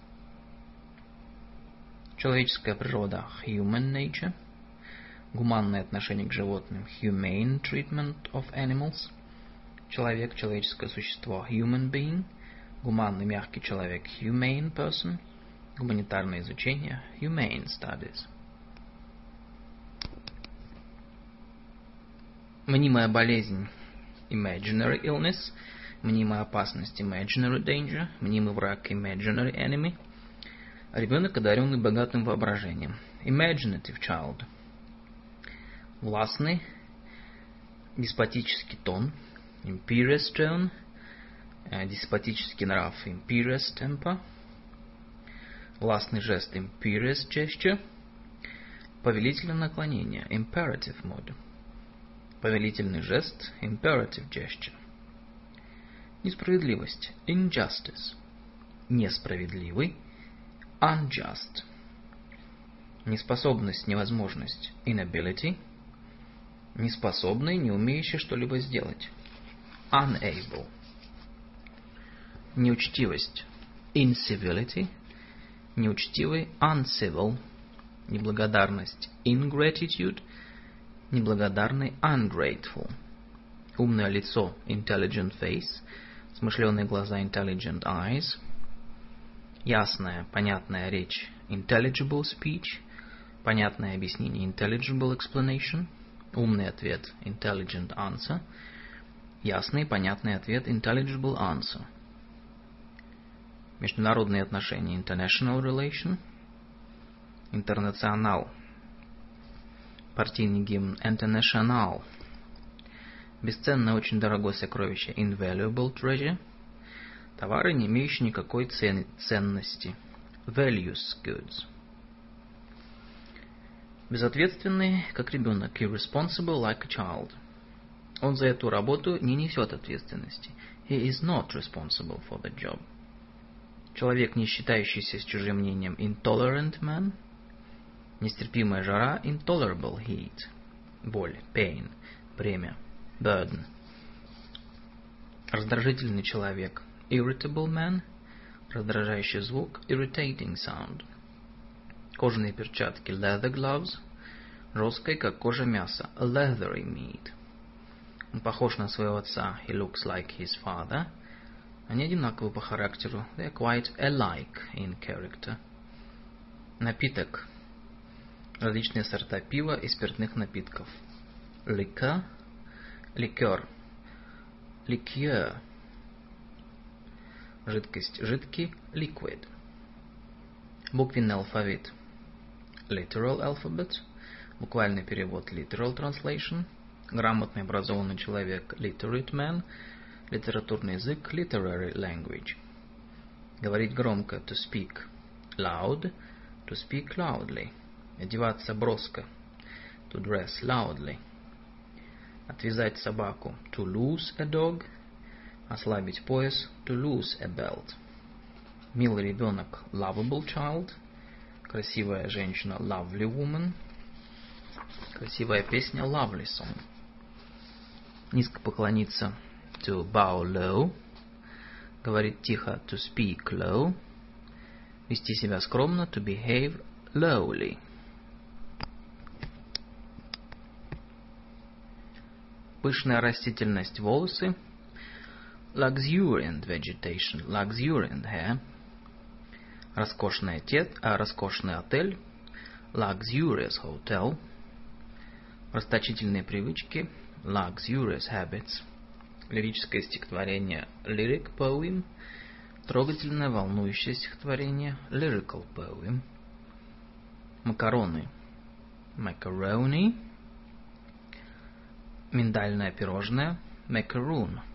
Человеческая природа. Human nature. Гуманное отношение к животным. Humane treatment of animals. Человек, человеческое существо. Human being. Гуманный, мягкий человек. Humane person. Гуманитарное изучение. Humane studies. Мнимая болезнь. Imaginary illness. Мнимая опасность. Imaginary danger. Мнимый враг. Imaginary enemy. Ребенок, одаренный богатым воображением. Imaginative child. Властный. Деспотический тон. Imperious tone. Деспотический нрав. Imperious temper. Властный жест. Imperious gesture. Повелительное наклонение. Imperative mode. Повелительный жест. Imperative gesture. Несправедливость. Injustice. Несправедливый unjust. Неспособность, невозможность, inability. Неспособный, не умеющий что-либо сделать, unable. Неучтивость, incivility. Неучтивый, uncivil. Неблагодарность, ingratitude. Неблагодарный, ungrateful. Умное лицо, intelligent face. Смышленые глаза, intelligent eyes – ясная, понятная речь intelligible speech, понятное объяснение intelligible explanation, умный ответ intelligent answer, ясный, понятный ответ intelligible answer. Международные отношения international relation, интернационал, партийный гимн international, бесценное, очень дорогое сокровище invaluable treasure – Товары, не имеющие никакой цен, ценности. Values goods. Безответственный, как ребенок. Irresponsible like a child. Он за эту работу не несет ответственности. He is not responsible for the job. Человек, не считающийся с чужим мнением. Intolerant man. Нестерпимая жара. Intolerable heat. Боль. Pain. Бремя. Burden. Раздражительный человек irritable man, раздражающий звук, irritating sound. Кожаные перчатки, leather gloves, жесткой, как кожа мяса, leathery meat. Он похож на своего отца, he looks like his father. Они одинаковы по характеру, they are quite alike in character. Напиток. Различные сорта пива и спиртных напитков. Liquor, ликер, liqueur, жидкость, жидкий, liquid. Буквенный алфавит, literal alphabet, буквальный перевод, literal translation, грамотный образованный человек, literate man, литературный язык, literary language. Говорить громко, to speak loud, to speak loudly. Одеваться броско, to dress loudly. Отвязать собаку, to lose a dog – ослабить пояс, to lose a belt. Милый ребенок, lovable child. Красивая женщина, lovely woman. Красивая песня, lovely song. Низко поклониться, to bow low. Говорить тихо, to speak low. Вести себя скромно, to behave lowly. Пышная растительность волосы, luxuriant vegetation, luxuriant hair, роскошный, отец, а, роскошный отель, luxurious hotel, расточительные привычки, luxurious habits, лирическое стихотворение, lyric poem, трогательное волнующее стихотворение, lyrical poem, макароны, macaroni, миндальное пирожное, macaroon –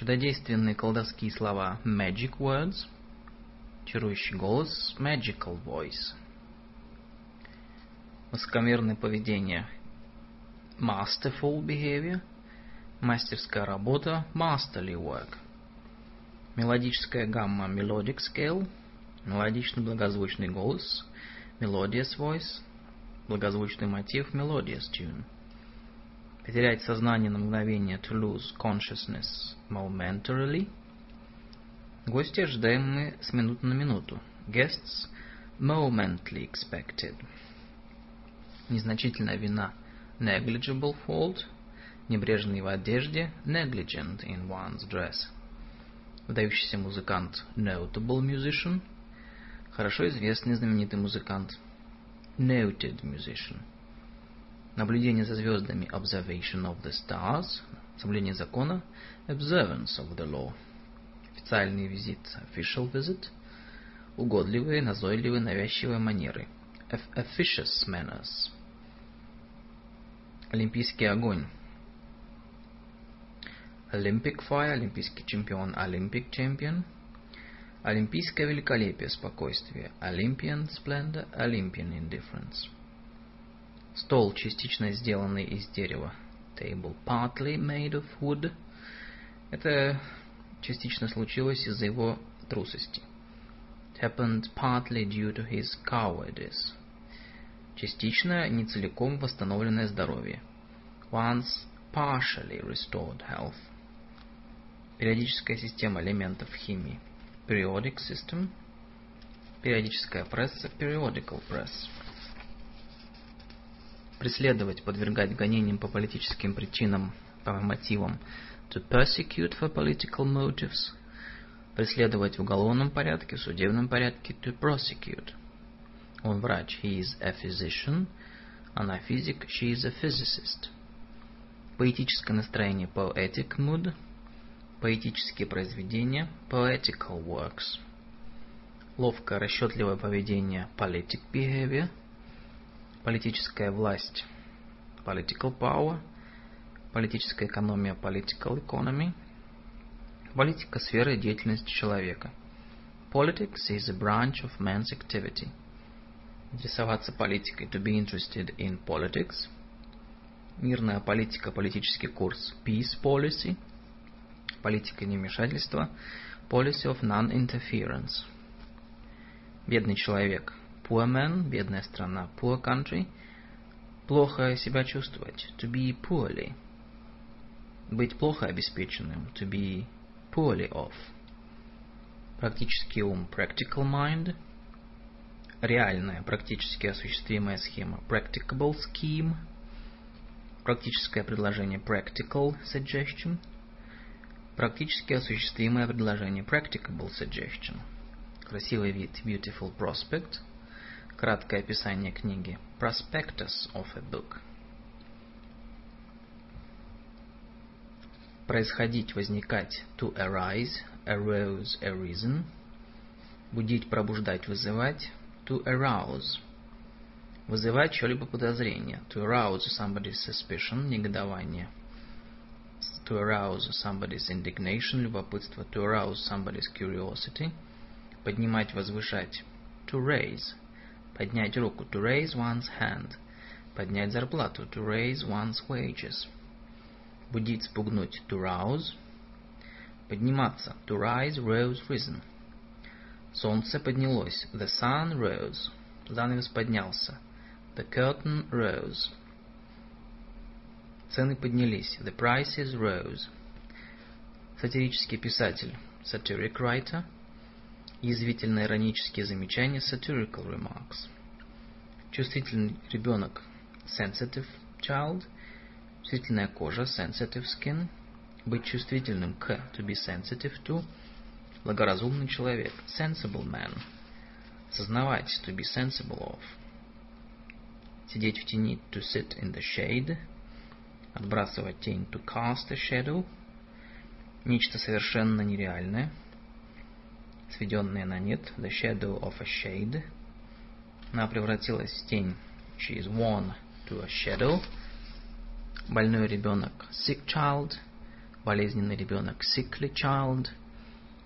чудодейственные колдовские слова magic words, чарующий голос, magical voice. Высокомерное поведение, masterful behavior. Мастерская работа, masterly work. Мелодическая гамма, melodic scale. Мелодичный благозвучный голос, melodious voice. Благозвучный мотив, melodious tune. Потерять сознание на мгновение, to lose consciousness momentarily. Гости ожидаемые с минуты на минуту. Guests momently expected. Незначительная вина, negligible fault. Небрежный в одежде, negligent in one's dress. Выдающийся музыкант, notable musician. Хорошо известный знаменитый музыкант, noted musician. Наблюдение за звездами, observation of the stars. Соблюдение закона, observance of the law. Официальный визит, official visit. Угодливые, назойливые, навязчивые манеры, officious manners. Олимпийский огонь. Olympic fire, олимпийский чемпион, Olympic champion. Олимпийское великолепие, спокойствие, Olympian splendor, Olympian indifference. Стол, частично сделанный из дерева, table, partly made of wood. Это частично случилось из-за его трусости. It happened partly due to his cowardice. Частично, не целиком восстановленное здоровье. Once partially restored health. Периодическая система элементов химии. Periodic system. Периодическая пресса. Periodical press. Преследовать, подвергать гонениям по политическим причинам, по мотивам. To persecute for political motives. Преследовать в уголовном порядке, в судебном порядке. To prosecute. Он врач. He is a physician. Она физик. She is a physicist. Поэтическое настроение. Poetic mood. Поэтические произведения. Poetical works. Ловкое, расчетливое поведение. Politic behavior. Политическая власть. Political power. Политическая экономия. Political economy. Политика – сфера деятельности человека. Politics is a branch of man's activity. Интересоваться политикой. To be interested in politics. Мирная политика, политический курс. Peace policy. Политика невмешательства. Policy of non-interference. Бедный человек. Poor man. Бедная страна. Poor country. Плохо себя чувствовать. To be poorly. Быть плохо обеспеченным. To be poorly off. Практический ум. Practical mind. Реальная, практически осуществимая схема. Practicable scheme. Практическое предложение. Practical suggestion. Практически осуществимое предложение. Practicable suggestion. Красивый вид. Beautiful prospect. Краткое описание книги. Prospectus of a book. Происходить, возникать. To arise. Arose, arisen. Будить, пробуждать, вызывать. To arouse. Вызывать что-либо подозрение. To arouse somebody's suspicion. Негодование. To arouse somebody's indignation. Любопытство. To arouse somebody's curiosity. Поднимать, возвышать. To raise. Поднять руку. To raise one's hand. Поднять зарплату. To raise one's wages. Будить, спугнуть. To rouse. Подниматься. To rise, rose, risen. Солнце поднялось. The sun rose. Занавес поднялся. The curtain rose. Цены поднялись. The prices rose. Сатирический писатель. Satiric writer. Язвительно-иронические замечания. Satirical remarks. Чувствительный ребенок. Sensitive child. Чувствительная кожа. Sensitive skin. Быть чувствительным к. To be sensitive to. Благоразумный человек. Sensible man. Сознавать. To be sensible of. Сидеть в тени. To sit in the shade. Отбрасывать тень. To cast a shadow. Нечто совершенно нереальное. Сведенное на нет. The shadow of a shade. Она превратилась в тень. She is worn to a shadow. Больной ребенок. Sick child. Болезненный ребенок. Sickly child.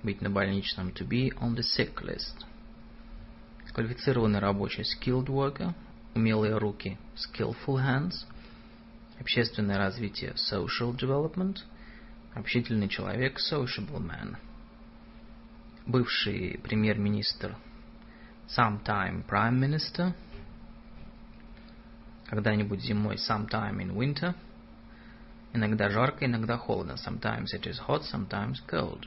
Быть на больничном. To be on the sick list. Квалифицированный рабочий skilled worker, умелые руки skillful hands, общественное развитие social development, общительный человек sociable man, бывший премьер-министр sometime prime minister, когда-нибудь зимой sometime in winter, иногда жарко, иногда холодно, sometimes it is hot, sometimes cold,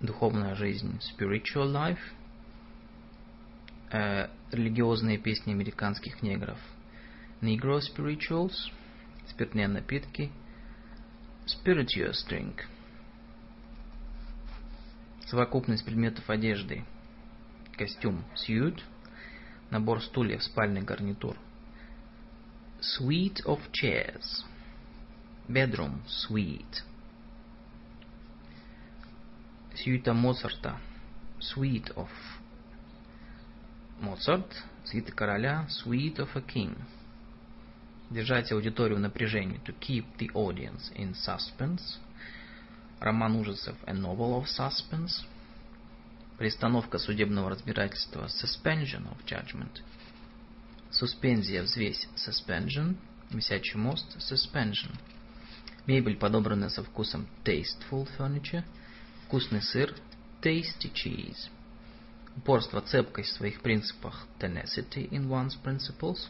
духовная жизнь spiritual life, э, религиозные песни американских негров, negro spirituals, спиртные напитки, spirituous drink, совокупность предметов одежды – костюм suit, набор стульев, спальный гарнитур. Suite of chairs. Bedroom suite. Сюита Моцарта. Suite of Моцарт. Свита короля. Suite of a king. Держать аудиторию в напряжении. To keep the audience in suspense. Роман ужасов. A novel of suspense. Пристановка судебного разбирательства suspension of judgment. Суспензия, взвесь suspension. Висячий мост suspension. Мебель, подобранная со вкусом tasteful furniture. Вкусный сыр tasty cheese. Упорство, цепкость в своих принципах tenacity in one's principles.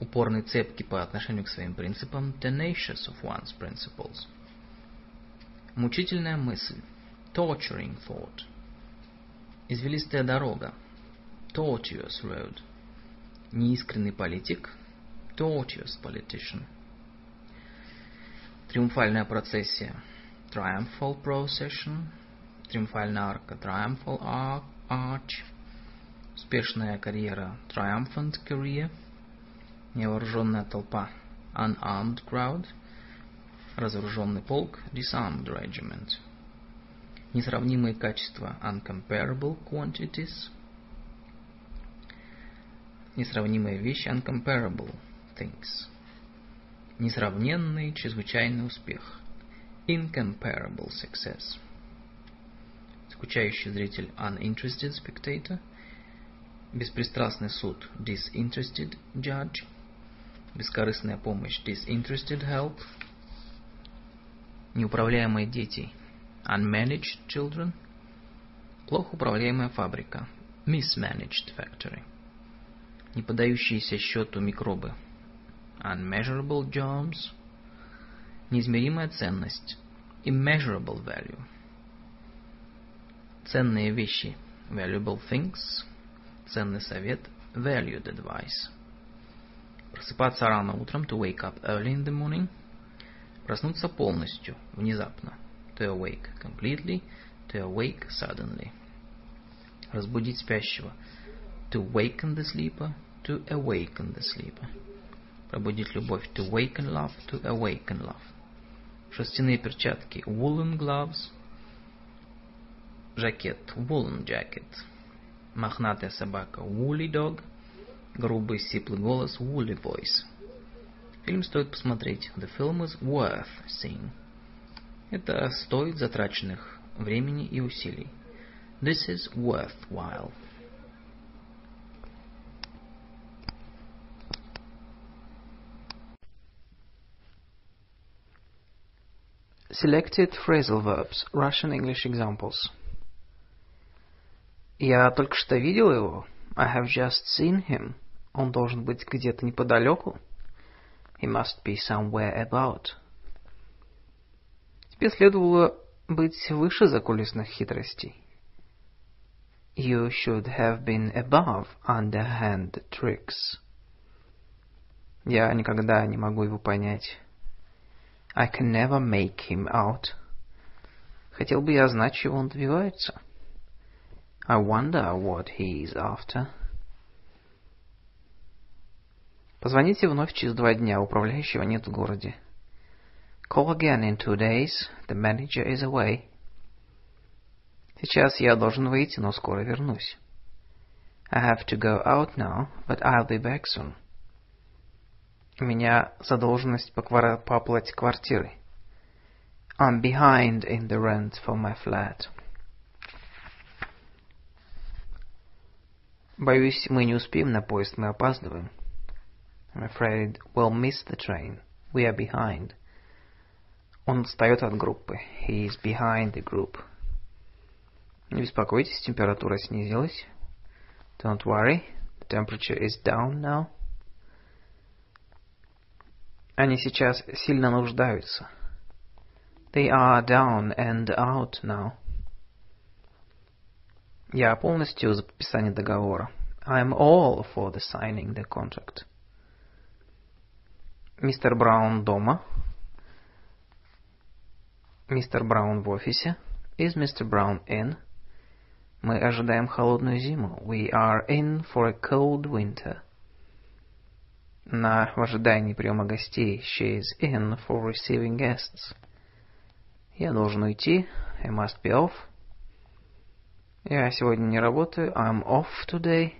Упорный, цепкий по отношению к своим принципам tenacious of one's principles. Мучительная мысль torturing thought. Извилистая дорога. Tortuous road. Неискренний политик. Tortuous politician. Триумфальная процессия. Triumphal procession. Триумфальная арка. Triumphal arch. Успешная карьера. Triumphant career. Невооруженная толпа. Unarmed crowd. Разоруженный полк. Disarmed regiment. несравнимые качества uncomparable quantities, несравнимые вещи uncomparable things, несравненный чрезвычайный успех. Incomparable success, скучающий зритель uninterested spectator, беспристрастный суд disinterested judge, бескорыстная помощь disinterested help, неуправляемые дети – unmanaged children, плохо управляемая фабрика, mismanaged factory, не подающиеся счету микробы, unmeasurable germs, неизмеримая ценность, immeasurable value, ценные вещи, valuable things, ценный совет, valued advice, просыпаться рано утром, to wake up early in the morning, проснуться полностью, внезапно, to awake completely, to awake suddenly. Разбудить спящего. To waken the sleeper, to awaken the sleeper. Пробудить любовь. To waken love, to awaken love. Шерстяные перчатки. Woolen gloves. Жакет. Woolen jacket. Мохнатая собака. Woolly dog. Грубый сиплый голос. Woolly voice. Фильм стоит посмотреть. The film is worth seeing. Это стоит затраченных времени и усилий. This is worthwhile. Selected phrasal verbs. Russian English examples. Я только что видел его. I have just seen him. Он должен быть где-то неподалеку. He must be somewhere about. Тебе следовало быть выше закулисных хитростей. You should have been above underhand tricks. Я никогда не могу его понять. I can never make him out. Хотел бы я знать, чего он добивается. I wonder what he is after. Позвоните вновь через два дня, управляющего нет в городе. Call again in two days. The manager is away. Сейчас я должен выйти, но скоро вернусь. I have to go out now, but I'll be back soon. У меня задолженность по, квар... по оплате квартиры. I'm behind in the rent for my flat. Боюсь, мы не успеем на поезд, мы опаздываем. I'm afraid we'll miss the train. We are behind. Он отстает от группы. He is behind the group. Не беспокойтесь, температура снизилась. Don't worry, the temperature is down now. Они сейчас сильно нуждаются. They are down and out now. Я полностью за подписание договора. I'm all for the signing the contract. Мистер Браун дома. Мистер Браун в офисе. Is Mr. Brown in? Мы ожидаем холодную зиму. We are in for a cold winter. На в ожидании приема гостей. She is in for receiving guests. Я должен уйти. I must be off. Я сегодня не работаю. I'm off today.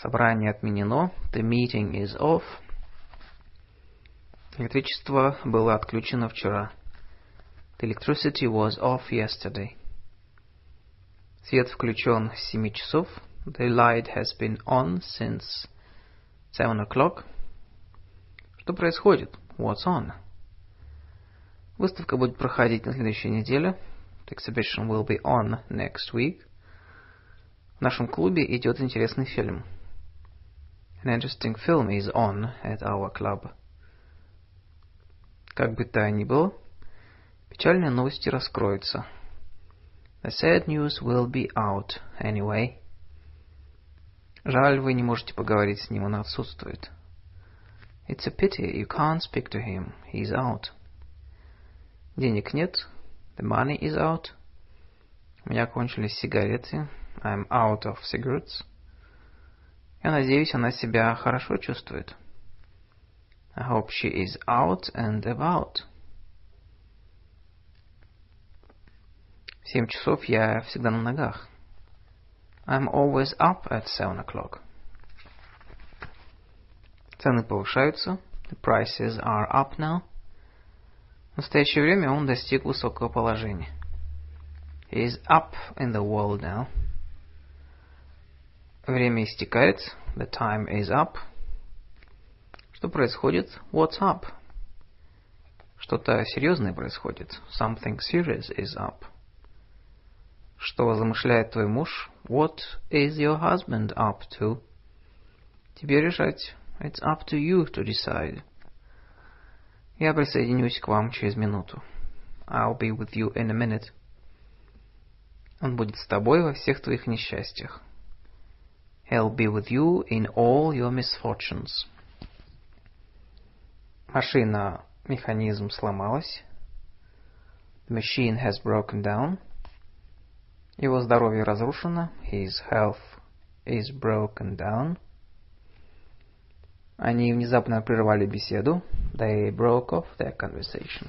Собрание отменено. The meeting is off. Электричество было отключено вчера. The electricity was off yesterday. Свет включен с 7 часов. The light has been on since 7 o'clock. Что происходит? What's on? Выставка будет проходить на следующей неделе. The exhibition will be on next week. В нашем клубе идет интересный фильм. An interesting film is on at our club. Как бы то ни было, печальные новости раскроются. The sad news will be out anyway. Жаль, вы не можете поговорить с ним, он отсутствует. It's a pity you can't speak to him. He's out. Денег нет. The money is out. У меня кончились сигареты. I'm out of cigarettes. Я надеюсь, она себя хорошо чувствует. I hope she is out and about. В семь часов я всегда на ногах. I'm always up at seven o'clock. Цены повышаются. The prices are up now. В настоящее время он достиг высокого положения. He is up in the world now. Время истекает. The time is up. Что происходит? What's up? Что-то серьезное происходит. Something serious is up. Что замышляет твой муж? What is your husband up to? Тебе решать. It's up to you to decide. Я присоединюсь к вам через минуту. I'll be with you in a minute. Он будет с тобой во всех твоих несчастьях. He'll be with you in all your misfortunes. Машина, механизм сломалась. Machine has broken down. Его здоровье разрушено. His health is broken down. Они внезапно прервали беседу. They broke off their conversation.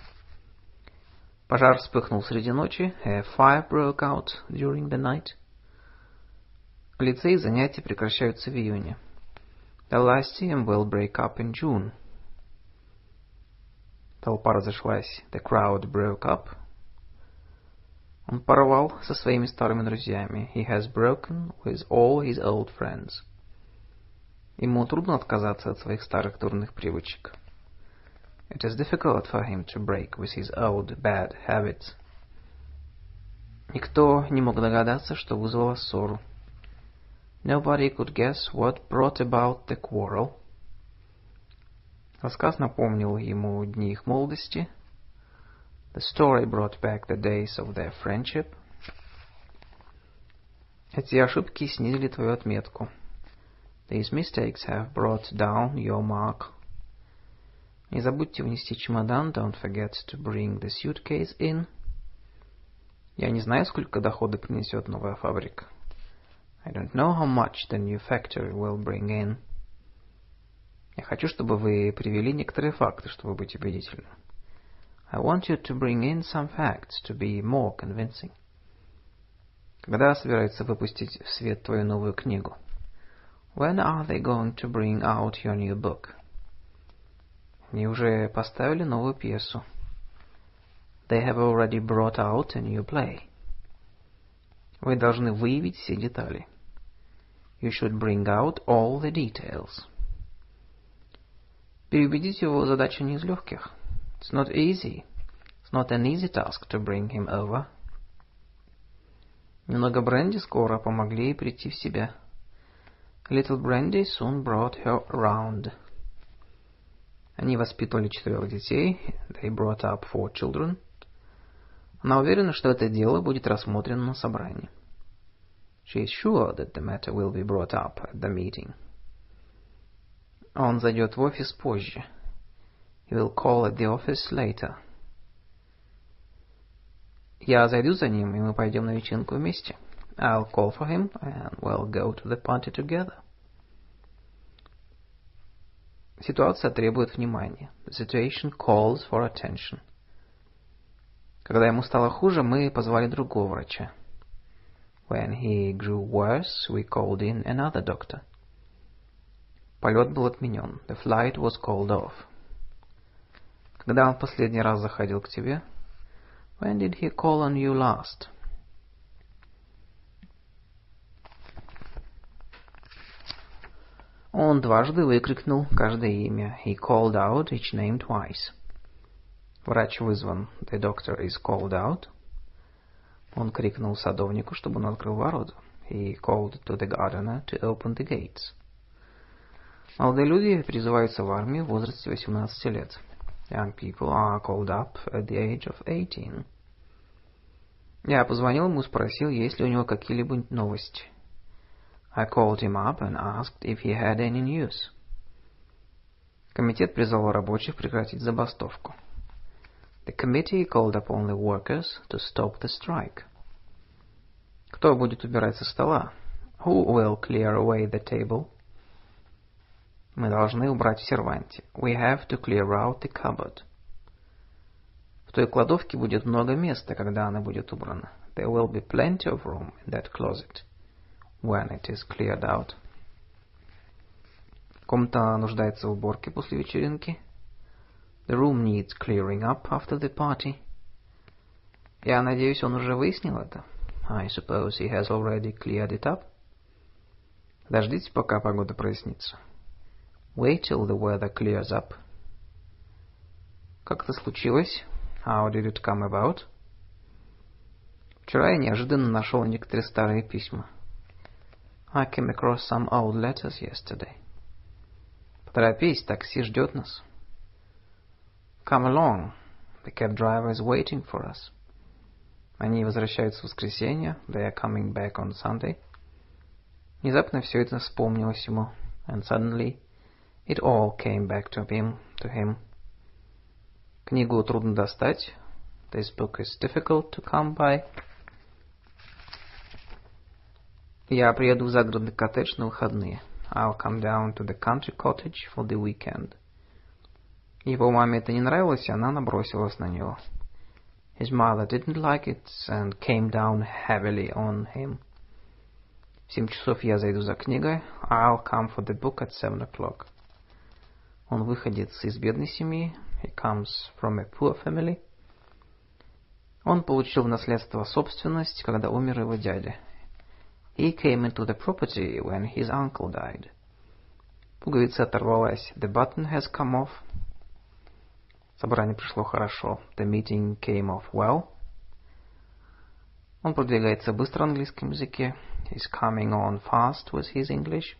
Пожар вспыхнул среди ночи. A fire broke out during the night. В лицее занятия прекращаются в июне. The Lyceum will break up in June. Толпа разошлась. The crowd broke up. Он порвал со своими старыми друзьями. He has broken with all his old friends. Ему трудно отказаться от своих старых дурных привычек. It is difficult for him to break with his old bad habits. Никто не мог догадаться, что вызвало ссору. Nobody could guess what brought about the quarrel. Рассказ напомнил ему дни их молодости. The story brought back the days of their friendship. Эти ошибки снизили твою отметку. These mistakes have brought down your mark. Не забудьте внести чемодан. Don't forget to bring the suitcase in. Я не знаю, сколько дохода принесет новая фабрика. I don't know how much the new factory will bring in. Я хочу, чтобы вы привели некоторые факты, чтобы быть убедительным. I want you to bring in some facts to be more convincing. Когда собираются выпустить в свет твою новую книгу? When are they going to bring out your new book? Они уже поставили новую пьесу. They have already brought out a new play. Вы должны выявить все детали. You should bring out all the details. Переубедить его задача не из легких. It's not easy. It's not an easy task to bring him over. Немного бренди скоро помогли ей прийти в себя. Little brandy soon brought her round. Они воспитывали четырех детей. They brought up four children. Она уверена, что это дело будет рассмотрено на собрании. She is sure that the matter will be brought up at the meeting. Он зайдет в офис позже. He will call at the office later. Я зайду за ним, и мы пойдем на вечеринку вместе. I'll call for him, and we'll go to the party together. Ситуация требует внимания. The situation calls for attention. Когда ему стало хуже, мы позвали другого врача. When he grew worse, we called in another doctor. Полет был отменен. The flight was called off. Когда он последний раз заходил к тебе? When did he call on you last? Он дважды выкрикнул каждое имя. He called out each name twice. Врач вызван. The doctor is called out. Он крикнул садовнику, чтобы он открыл ворота. He called to the gardener to open the gates. Молодые люди призываются в армию в возрасте 18 лет. Young people are called up at the age of 18. Я позвонил ему, спросил, есть ли у него какие-либо новости. I called him up and asked if he had any news. Комитет призвал рабочих прекратить забастовку. The committee called upon the workers to stop the strike. Кто будет убирать со стола? Who will clear away the table? Мы должны убрать в серванте. We have to clear out the cupboard. В той кладовке будет много места, когда она будет убрана. There will be plenty of room in that closet when it is cleared out. Комната нуждается в уборке после вечеринки. The room needs clearing up after the party. Я надеюсь, он уже выяснил это. I suppose he has already cleared it up. Дождитесь, пока погода прояснится. Wait till the weather clears up. Как это случилось? How did it come about? Вчера я неожиданно нашел некоторые старые письма. I came across some old letters yesterday. Поторопись, такси ждет нас. Come along. The cab driver is waiting for us. Они возвращаются в воскресенье. They are coming back on Sunday. Внезапно все это вспомнилось ему. And suddenly It all came back to him, to him. Книгу трудно достать. This book is difficult to come by. Я приеду в загородный коттедж на выходные. I'll come down to the country cottage for the weekend. Его маме это не нравилось, и она набросилась на него. His mother didn't like it and came down heavily on him. В семь часов я зайду за книгой. I'll come for the book at seven o'clock. Он выходец из бедной семьи. He comes from a poor family. Он получил в наследство собственность, когда умер его дядя. He came into the property when his uncle died. Пуговица оторвалась. The button has come off. Собрание пришло хорошо. The meeting came off well. Он продвигается быстро в английском языке. He's coming on fast with his English.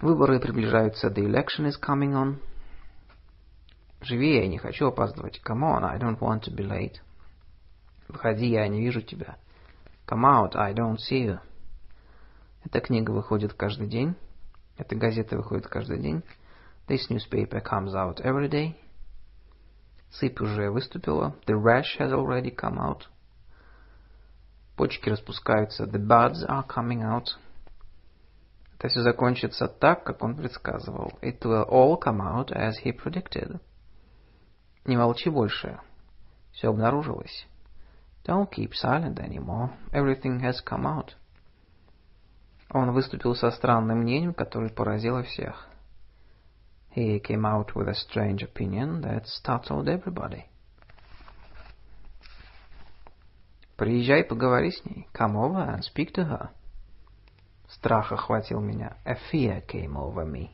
Выборы приближаются. The election is coming on. Живи, я не хочу опаздывать. Come on, I don't want to be late. Выходи, я не вижу тебя. Come out, I don't see you. Эта книга выходит каждый день. Эта газета выходит каждый день. This newspaper comes out every day. Сыпь уже выступила. The rash has already come out. Почки распускаются. The buds are coming out. Это все закончится так, как он предсказывал. It will all come out as he predicted. Не молчи больше. Все обнаружилось. Don't keep silent anymore. Everything has come out. Он выступил со странным мнением, которое поразило всех. He came out with a strange opinion that startled everybody. Приезжай, поговори с ней. Come over and speak to her. Страх охватил меня. A fear came over me.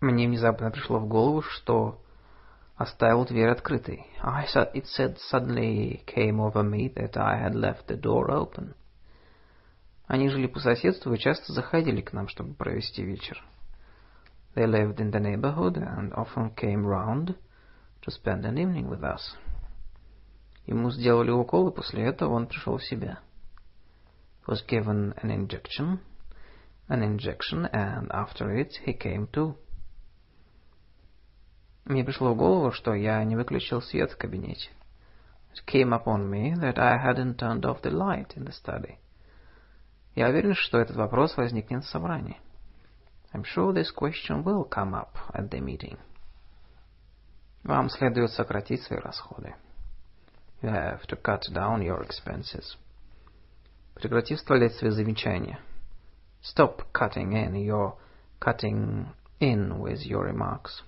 Мне внезапно пришло в голову, что оставил дверь открытой. I said, it said suddenly came over me that I had left the door open. Они жили по соседству и часто заходили к нам, чтобы провести вечер. They lived in the neighborhood and often came round to spend an evening with us. Ему сделали укол, и после этого он пришел в себя. He was given an injection, an injection, and after it he came to. Мне пришло в голову, что я не выключил свет в кабинете. It came upon me that I hadn't turned off the light in the study. Я уверен, что этот вопрос возникнет в собрании. I'm sure this question will come up at the meeting. Вам следует сократить свои расходы. You have to cut down your expenses. Прекрати вставлять свои замечания. Stop cutting in your cutting in with your remarks.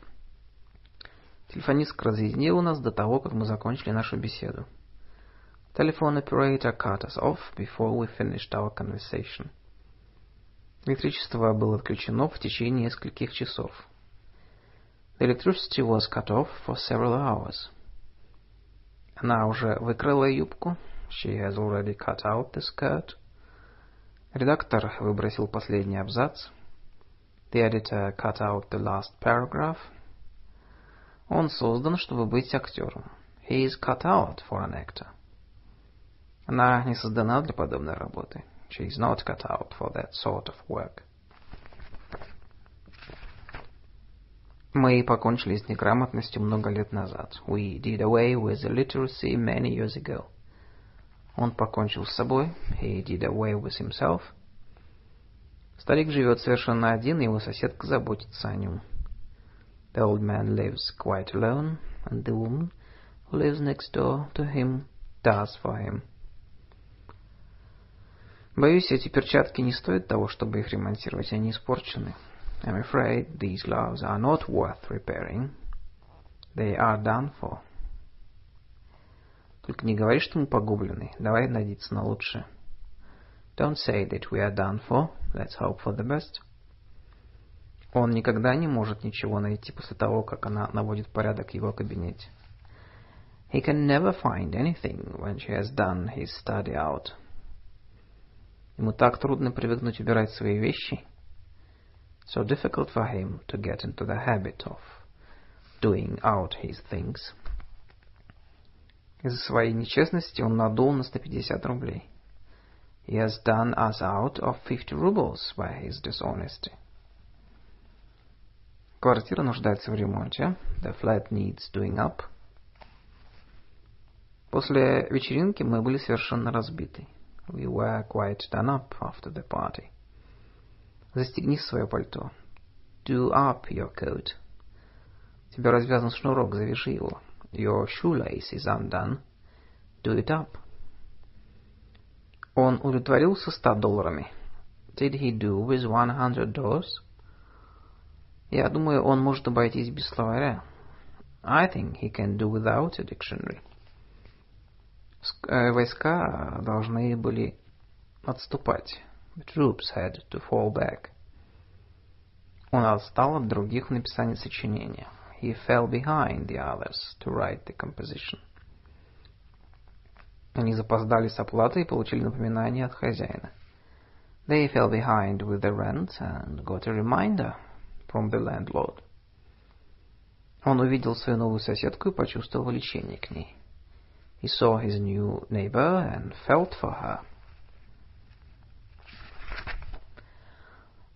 Телефонистка разъяснила нас до того, как мы закончили нашу беседу. Telephone operator cut us off before we finished our conversation. Электричество было отключено в течение нескольких часов. The electricity was cut off for several hours. Она уже выкрыла юбку. She has already cut out the skirt. Редактор выбросил последний абзац. The editor cut out the last paragraph. Он создан, чтобы быть актером. He is cut out for an actor. Она не создана для подобной работы. She is not cut out for that sort of work. Мы покончили с неграмотностью много лет назад. We did away with illiteracy many years ago. Он покончил с собой. He did away with himself. Старик живет совершенно один, и его соседка заботится о нем. The old man lives quite alone, and the woman who lives next door to him does for him. Боюсь, эти перчатки не стоят того, чтобы их ремонтировать, они испорчены. I'm afraid these gloves are not worth repairing. They are done for. Только не говори, что мы погублены. Давай надеяться на лучшее. Don't say that we are done for. Let's hope for the best. Он никогда не может ничего найти после того, как она наводит порядок в его кабинете. He can never find anything when she has done his study out. Ему так трудно привыкнуть убирать свои вещи. So difficult for him to get into the habit of doing out his things. Из-за своей нечестности он надул на 150 рублей. He has done us out of 50 rubles by his dishonesty. Квартира нуждается в ремонте. The flat needs doing up. После вечеринки мы были совершенно разбиты. We were quite done up after the party. Застегни свое пальто. Do up your coat. Тебя развязан шнурок, завяжи его. Your shoelace is undone. Do it up. Он удовлетворился ста долларами. Did he do with one hundred dollars? Я думаю, он может обойтись без словаря. I think he can do without a dictionary. Войска должны были отступать. The troops had to fall back. Он отстал от других в написании сочинения. He fell behind the others to write the composition. Они запоздали с оплатой и получили напоминание от хозяина. They fell behind with the rent and got a reminder from the landlord. Он увидел свою новую соседку и почувствовал влечение к ней. He saw his new neighbor and felt for her.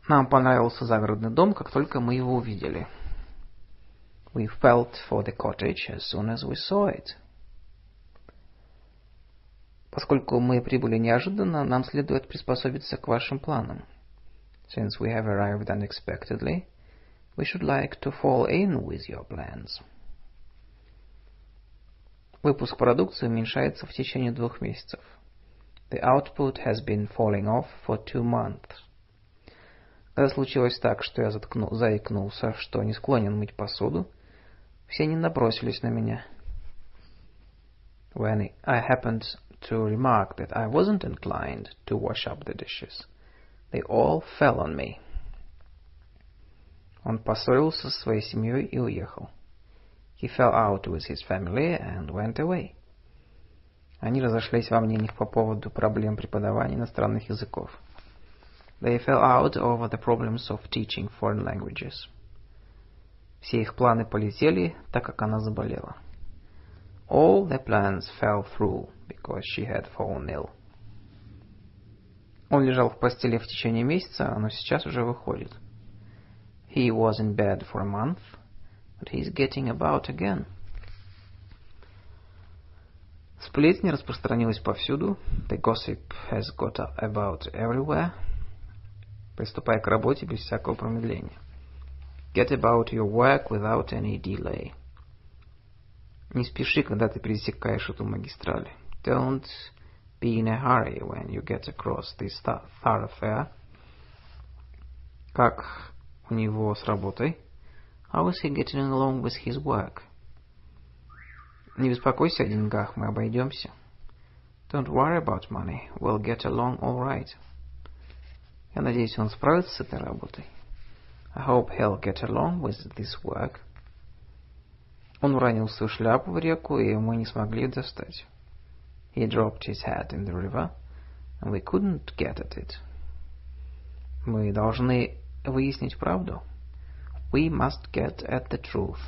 Нам понравился загородный дом, как только мы его увидели. We felt for the cottage as soon as we saw it. Поскольку мы прибыли неожиданно, нам следует приспособиться к вашим планам. Since we have arrived unexpectedly, we should like to fall in with your plans. Выпуск продукции уменьшается в течение двух месяцев. The output has been falling off for two months. Когда случилось так, что я заткнул, заикнулся, что не склонен мыть посуду, все они набросились на меня. When I happened to remark that I wasn't inclined to wash up the dishes. They all fell on me. Он поссорился со своей семьей и уехал. He fell out with his family and went away. Они разошлись во мнениях по поводу проблем преподавания иностранных языков. They fell out over the problems of teaching foreign languages. Все их планы полетели, так как она заболела. All their plans fell through because she had fallen ill. Он лежал в постели в течение месяца, но сейчас уже выходит. He was in bed for a month, but he's getting about again. Сплетни распространилась повсюду. The gossip has got about everywhere. Приступай к работе без всякого промедления. Get about your work without any delay. Не спеши, когда ты пересекаешь эту магистраль. Don't be in a hurry when you get across this thoroughfare. Как у него с работой? How is he getting along with his work? Не беспокойся о деньгах, мы обойдемся. Don't worry about money, we'll get along all right. Я надеюсь, он справится с этой работой. I hope he'll get along with this work. Он уронил свою шляпу в реку, и мы не смогли ее достать. He dropped his hat in the river, and we couldn't get at it. Мы должны выяснить правду. We must get at the truth.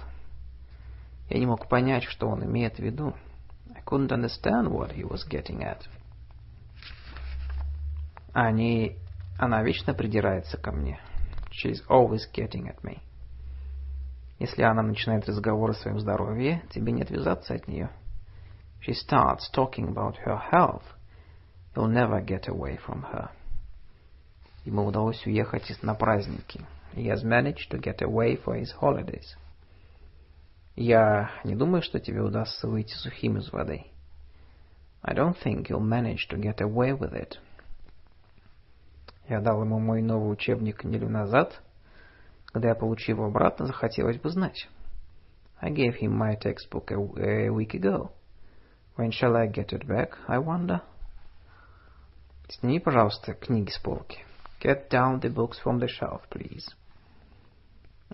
Я не мог понять, что он имеет в виду. I couldn't understand what he was getting at. Они... Она вечно придирается ко мне. She's always getting at me. Если она начинает разговор о своем здоровье, тебе не отвязаться от нее. She starts talking about her health. You'll never get away from her. Ему удалось уехать на праздники. He has managed to get away for his holidays. Я не думаю, что тебе удастся выйти сухим из воды. I don't think you'll manage to get away with it. Я дал ему мой новый учебник неделю назад. Когда я получу его обратно, захотелось бы знать. I gave him my textbook a, week ago. When shall I get it back, I wonder? Сними, пожалуйста, книги с полки. Get down the books from the shelf, please.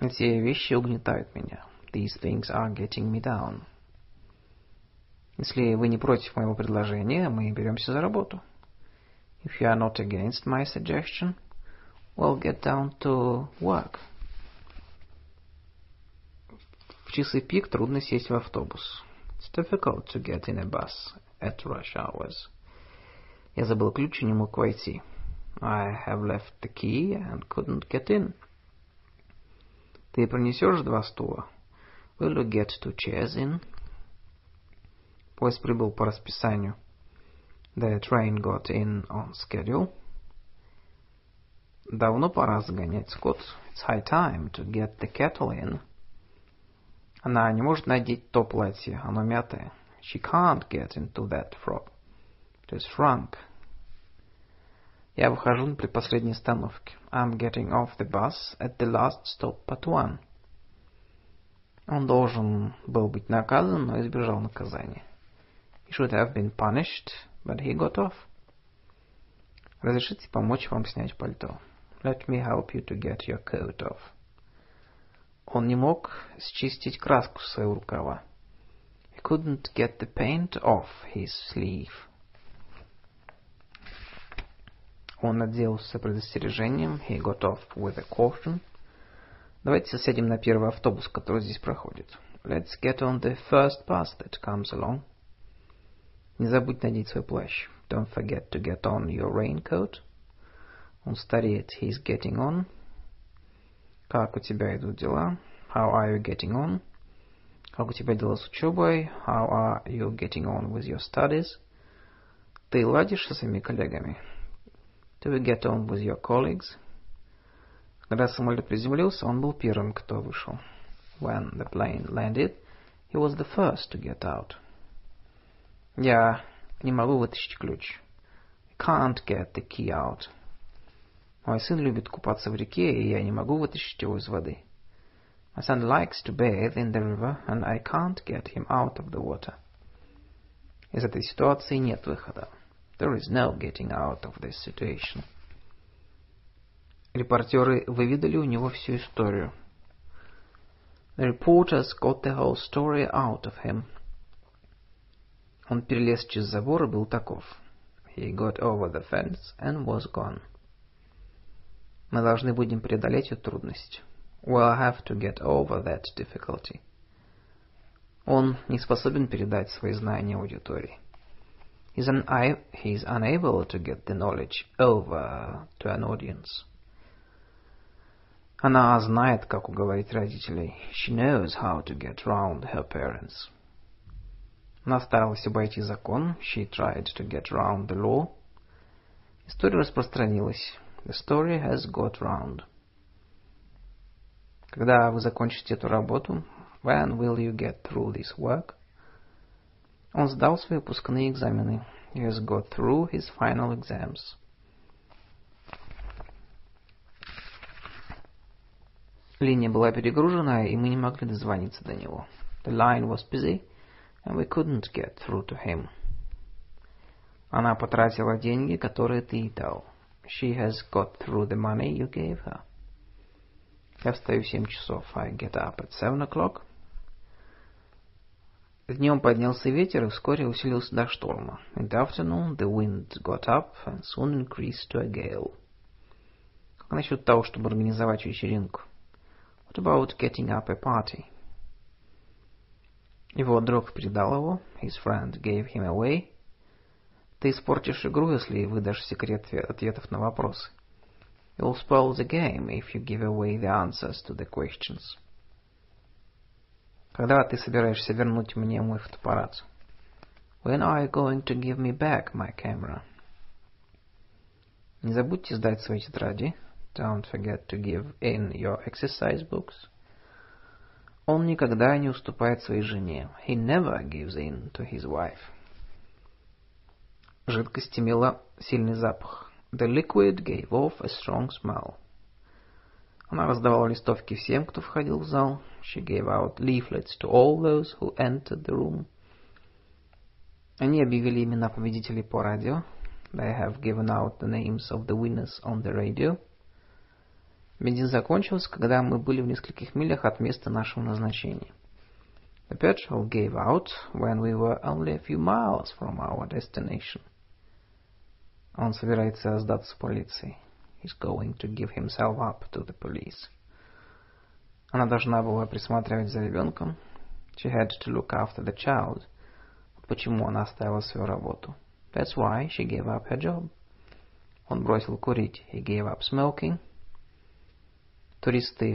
Эти вещи угнетают меня. These things are getting me down. Если вы не против моего предложения, мы беремся за работу. If you are not against my suggestion, we'll get down to work. В часы пик трудно сесть в автобус. It's difficult to get in a bus at rush hours. Я забыл ключ и не мог войти. I have left the key and couldn't get in. Ты принесешь два стула? Will you get two chairs in? Поезд прибыл по расписанию. The train got in on schedule. Давно пора загонять скот. It's high time to get the kettle in. Она не может надеть то платье, оно мятое. She can't get into that frock. It is shrunk. Я выхожу на предпоследней остановке. I'm getting off the bus at the last stop but one. Он должен был быть наказан, но избежал наказания. He should have been punished, but he got off. Разрешите помочь вам снять пальто. Let me help you to get your coat off. Он не мог счистить краску с своего рукава. He couldn't get the paint off his sleeve. Он отделался предостережением. He got off with a caution. Давайте сядем на первый автобус, который здесь проходит. Let's get on the first bus that comes along. Не забудь надеть свой плащ. Don't forget to get on your raincoat. Он стареет. He's getting on. Как у тебя идут дела? How are you getting on? Как у тебя дела с учебой? How are you getting on with your studies? Ты ладишь со своими коллегами? Do you get on with your colleagues? Когда самолет приземлился, он был первым, кто вышел. When the plane landed, he was the first to get out. Я не могу вытащить ключ. Can't get the key out. Мой сын любит купаться в реке, и я не могу вытащить его из воды. My son likes to bathe in the river, and I can't get him out of the water. Из этой ситуации нет выхода. There is no getting out of this situation. Репортеры выведали у него всю историю. The reporters got the whole story out of him. Он перелез через забор и был таков. He got over the fence and was gone. Мы должны будем преодолеть эту трудность. We'll have to get over that difficulty. Он не способен передать свои знания аудитории. He's, un he's unable to get the knowledge over to an audience. Она знает, как уговорить родителей. She knows how to get round her parents. Она старалась обойти закон. She tried to get round the law. История распространилась. The story has got round. Когда вы закончите эту работу, when will you get through this work? Он сдал свои выпускные экзамены. He has got through his final exams. Линия была перегружена, и мы не могли дозвониться до него. The line was busy, we couldn't get through to him. Она потратила деньги, которые ты дал. She has got through the money you gave her. Я встаю в семь часов. I get up at seven o'clock. Днем поднялся ветер и вскоре усилился до шторма. In the afternoon the wind got up and soon increased to a gale. Как насчет того, чтобы организовать вечеринку? What about getting up a party? Его друг предал его. His friend gave him away. Ты испортишь игру, если выдашь секрет ответов на вопросы. You'll spoil the game if you give away the answers to the questions. Когда ты собираешься вернуть мне мой фотоаппарат? When are you going to give me back my camera? Не забудьте сдать свои тетради. Don't forget to give in your exercise books. Он никогда не уступает своей жене. He never gives in to his wife. Жидкость имела сильный запах. The liquid gave off a strong smell. Она раздавала листовки всем, кто входил в зал. She gave out leaflets to all those who entered the room. Они объявили имена победителей по радио. They have given out the names of the winners on the radio. Бензин закончился, когда мы были в нескольких милях от места нашего назначения. The petrol gave out when we were only a few miles from our destination. Он собирается сдаться полиции. He's going to give himself up to the police. Она должна была присматривать за ребенком. She had to look after the child. Почему она оставила свою работу? That's why she gave up her job. Он бросил курить. He gave up smoking. Туристы